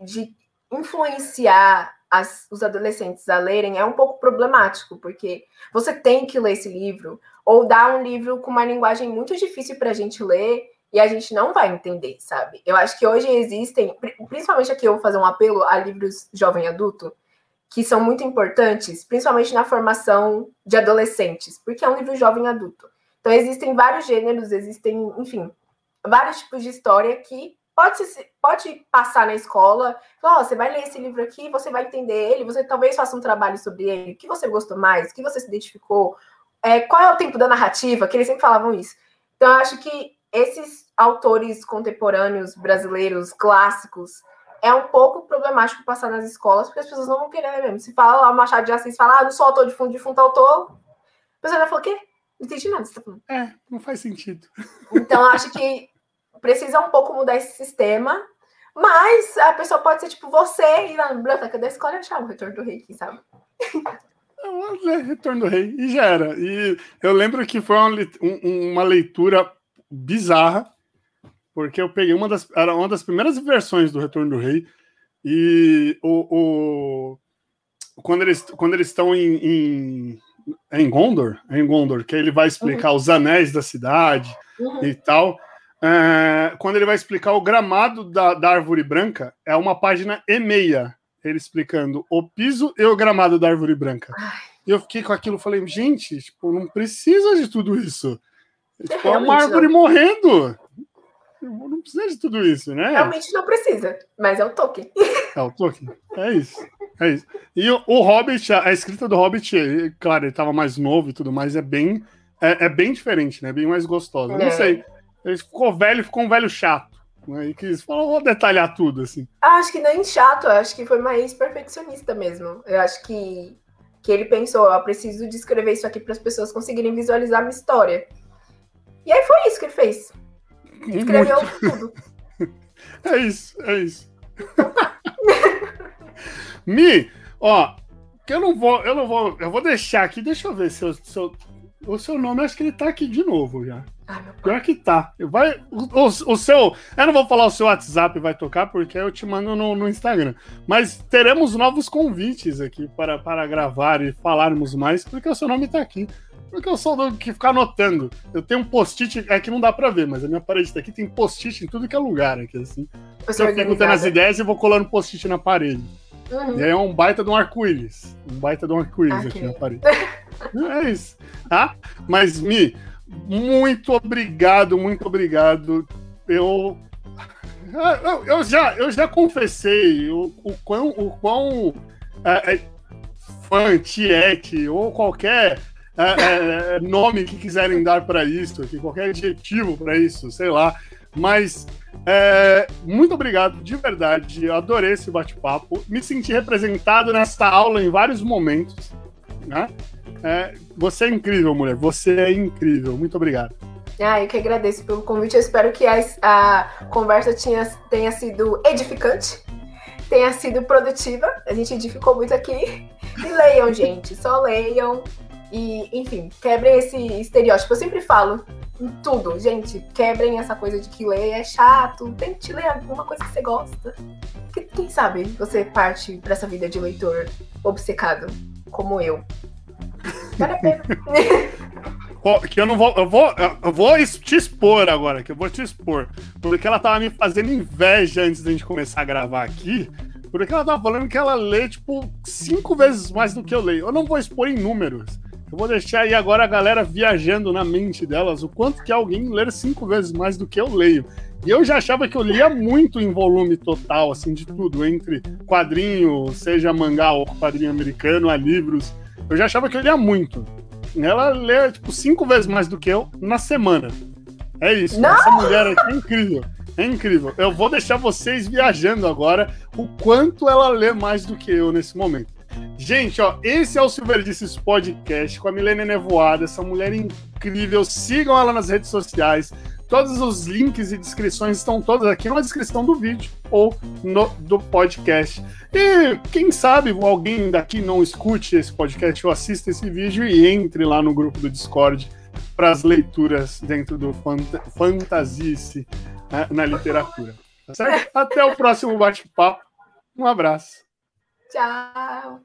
de influenciar as, os adolescentes a lerem é um pouco problemático, porque você tem que ler esse livro, ou dar um livro com uma linguagem muito difícil para a gente ler, e a gente não vai entender, sabe? Eu acho que hoje existem, principalmente aqui eu vou fazer um apelo a livros jovem adulto, que são muito importantes, principalmente na formação de adolescentes, porque é um livro jovem adulto. Então existem vários gêneros, existem, enfim, vários tipos de história que pode, pode passar na escola. oh, você vai ler esse livro aqui, você vai entender ele, você talvez faça um trabalho sobre ele, o que você gostou mais, o que você se identificou, é, qual é o tempo da narrativa, que eles sempre falavam isso. Então, eu acho que esses autores contemporâneos brasileiros clássicos é um pouco problemático passar nas escolas, porque as pessoas não vão querer ler mesmo. Se fala lá, Machado de Assis fala, ah, não sou autor de fundo, de fundo autor, a pessoa vai falar, o quê? Não entendi nada tá falando. É, não faz sentido. Então, acho que precisa um pouco mudar esse sistema, mas a pessoa pode ser tipo você ir na biblioteca da escola e achar o retorno do rei, quem sabe? É, retorno do rei, e já era. E eu lembro que foi uma, uma leitura bizarra, porque eu peguei uma das. Era uma das primeiras versões do Retorno do Rei. E o, o quando eles quando eles estão em, em, é em Gondor, é em Gondor, que ele vai explicar uhum. os anéis da cidade uhum. e tal. É, quando ele vai explicar o gramado da, da árvore branca, é uma página e meia, ele explicando o piso e o gramado da árvore branca. E eu fiquei com aquilo, falei, gente, tipo, não precisa de tudo isso. Tipo, é uma árvore não. morrendo. Não precisa de tudo isso, né? Realmente não precisa, mas é o Tolkien. É o Tolkien. É isso. É isso. E o, o Hobbit, a, a, escrita do Hobbit, claro, ele estava mais novo e tudo mais, é bem, é, é bem diferente, né? Bem mais gostosa. É. Não sei. Ele ficou velho, ficou um velho chato. Né? E quis falar, vou detalhar tudo, assim. Acho que nem chato, acho que foi mais perfeccionista mesmo. Eu acho que, que ele pensou, eu preciso descrever isso aqui para as pessoas conseguirem visualizar a minha história. E aí foi isso que ele fez. Escreveu Muito... tudo. É isso, é isso. Mi, ó, que eu não vou, eu não vou, eu vou deixar aqui, deixa eu ver se eu, se eu o seu nome, acho que ele tá aqui de novo já. Ah, Pior que tá. Vai, o, o, seu. Eu não vou falar o seu WhatsApp vai tocar, porque eu te mando no, no, Instagram. Mas teremos novos convites aqui para, para gravar e falarmos mais, porque o seu nome tá aqui. Porque eu sou do que ficar anotando. Eu tenho um post-it, é que não dá pra ver, mas a minha parede daqui tem post-it em tudo que é lugar aqui, assim. Eu, eu fico tendo as ideias e vou colando post-it na parede. Uhum. E aí é um baita de um arco-íris. Um baita de um arco-íris aqui na parede. é isso, tá? Mas, Mi, muito obrigado, muito obrigado. Eu, eu, eu já, eu já confessei o, o quão, o quão é, é, fã, tiete ou qualquer é, é, é nome que quiserem dar para isso, aqui, qualquer adjetivo para isso, sei lá. Mas é, muito obrigado, de verdade. Adorei esse bate-papo. Me senti representado nessa aula em vários momentos. Né? É, você é incrível, mulher. Você é incrível. Muito obrigado. Ah, eu que agradeço pelo convite. Eu espero que a, a conversa tinha, tenha sido edificante, tenha sido produtiva. A gente edificou muito aqui. E leiam, gente. Só leiam. E, enfim, quebrem esse estereótipo. Eu sempre falo em tudo, gente, quebrem essa coisa de que ler é chato. Tente ler alguma coisa que você gosta. Que, quem sabe você parte para essa vida de leitor obcecado, como eu. Vale a pena. que eu não vou eu vou eu vou te expor agora, que eu vou te expor, porque ela tava me fazendo inveja antes da gente começar a gravar aqui, porque ela tava falando que ela lê tipo cinco vezes mais do que eu leio. Eu não vou expor em números. Eu vou deixar aí agora a galera viajando na mente delas o quanto que alguém ler cinco vezes mais do que eu leio. E eu já achava que eu lia muito em volume total, assim, de tudo, entre quadrinho, seja mangá ou quadrinho americano, a livros. Eu já achava que eu lia muito. Ela lê, tipo, cinco vezes mais do que eu na semana. É isso. Não! Essa mulher aqui é incrível. É incrível. Eu vou deixar vocês viajando agora o quanto ela lê mais do que eu nesse momento. Gente, ó, esse é o Silverdices Podcast com a Milene Nevoada, essa mulher incrível. Sigam ela nas redes sociais. Todos os links e descrições estão todos aqui na descrição do vídeo ou no, do podcast. E quem sabe alguém daqui não escute esse podcast ou assista esse vídeo e entre lá no grupo do Discord para as leituras dentro do fant Fantasice né, na literatura. Tá certo? Até o próximo bate-papo. Um abraço. Tchau.